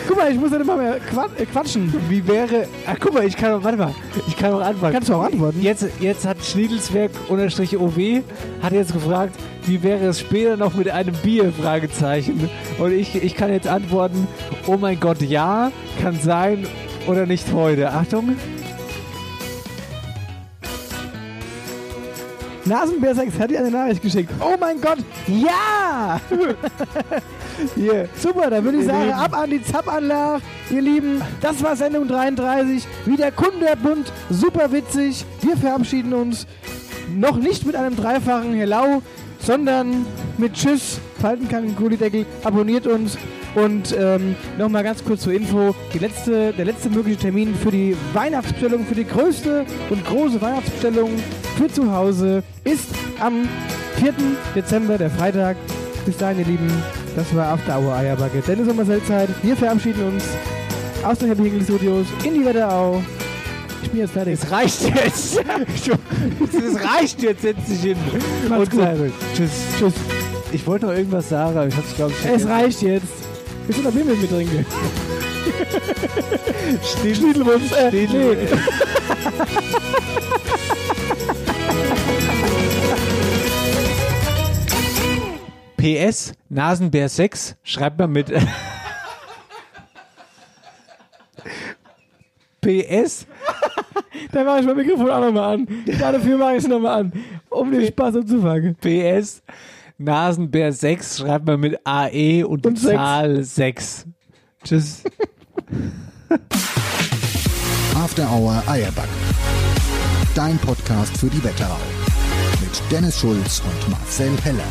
guck mal, ich muss nicht mal mehr äh, quatschen. Wie wäre. Ach, guck mal, ich kann doch. Warte mal. Ich kann auch antworten. Kannst du auch antworten? Jetzt, jetzt hat Schniedelswerk unterstrich OW hat jetzt gefragt, wie wäre es später noch mit einem Bier? Fragezeichen. Und ich, ich kann jetzt antworten: Oh mein Gott, ja, kann sein oder nicht heute. Achtung. Nasenbär 6 hat dir eine Nachricht geschickt. Oh mein Gott, ja! Hier. Super, dann würde ich sagen, ab an die Zappanlage, ihr Lieben. Das war Sendung 33. Wieder Kundenbund, super witzig. Wir verabschieden uns noch nicht mit einem dreifachen Hello, sondern mit Tschüss, Faltenkranken Gullideckel, abonniert uns. Und ähm, nochmal ganz kurz zur Info, die letzte, der letzte mögliche Termin für die Weihnachtsbestellung, für die größte und große Weihnachtsbestellung für zu Hause ist am 4. Dezember, der Freitag. Bis dahin, ihr Lieben, das war After Hour Eierbacke. Dennis und Marcel Zeit. Wir verabschieden uns aus den Happy Hingle Studios in die Wetterau. Ich bin jetzt fertig. Es reicht jetzt. Es reicht jetzt, setz dich hin. Macht's Und gut. Tschüss. Tschüss. Ich wollte noch irgendwas sagen, aber ich hab's, glaube ich, Es reicht jetzt. Willst du noch Bier mit mir trinken? Schniedelwurst. Äh, nee. PS, Nasenbär 6, schreibt mal mit. PS, Da mache ich mein Mikrofon auch nochmal an. Dafür mache ich es nochmal an. Um den Spaß umzufangen. PS, Nasenbär 6, schreibt mal mit AE und, Und die sechs. Zahl 6. Tschüss. After Hour Eierbacken. Dein Podcast für die Wetterau. Mit Dennis Schulz und Marcel Heller.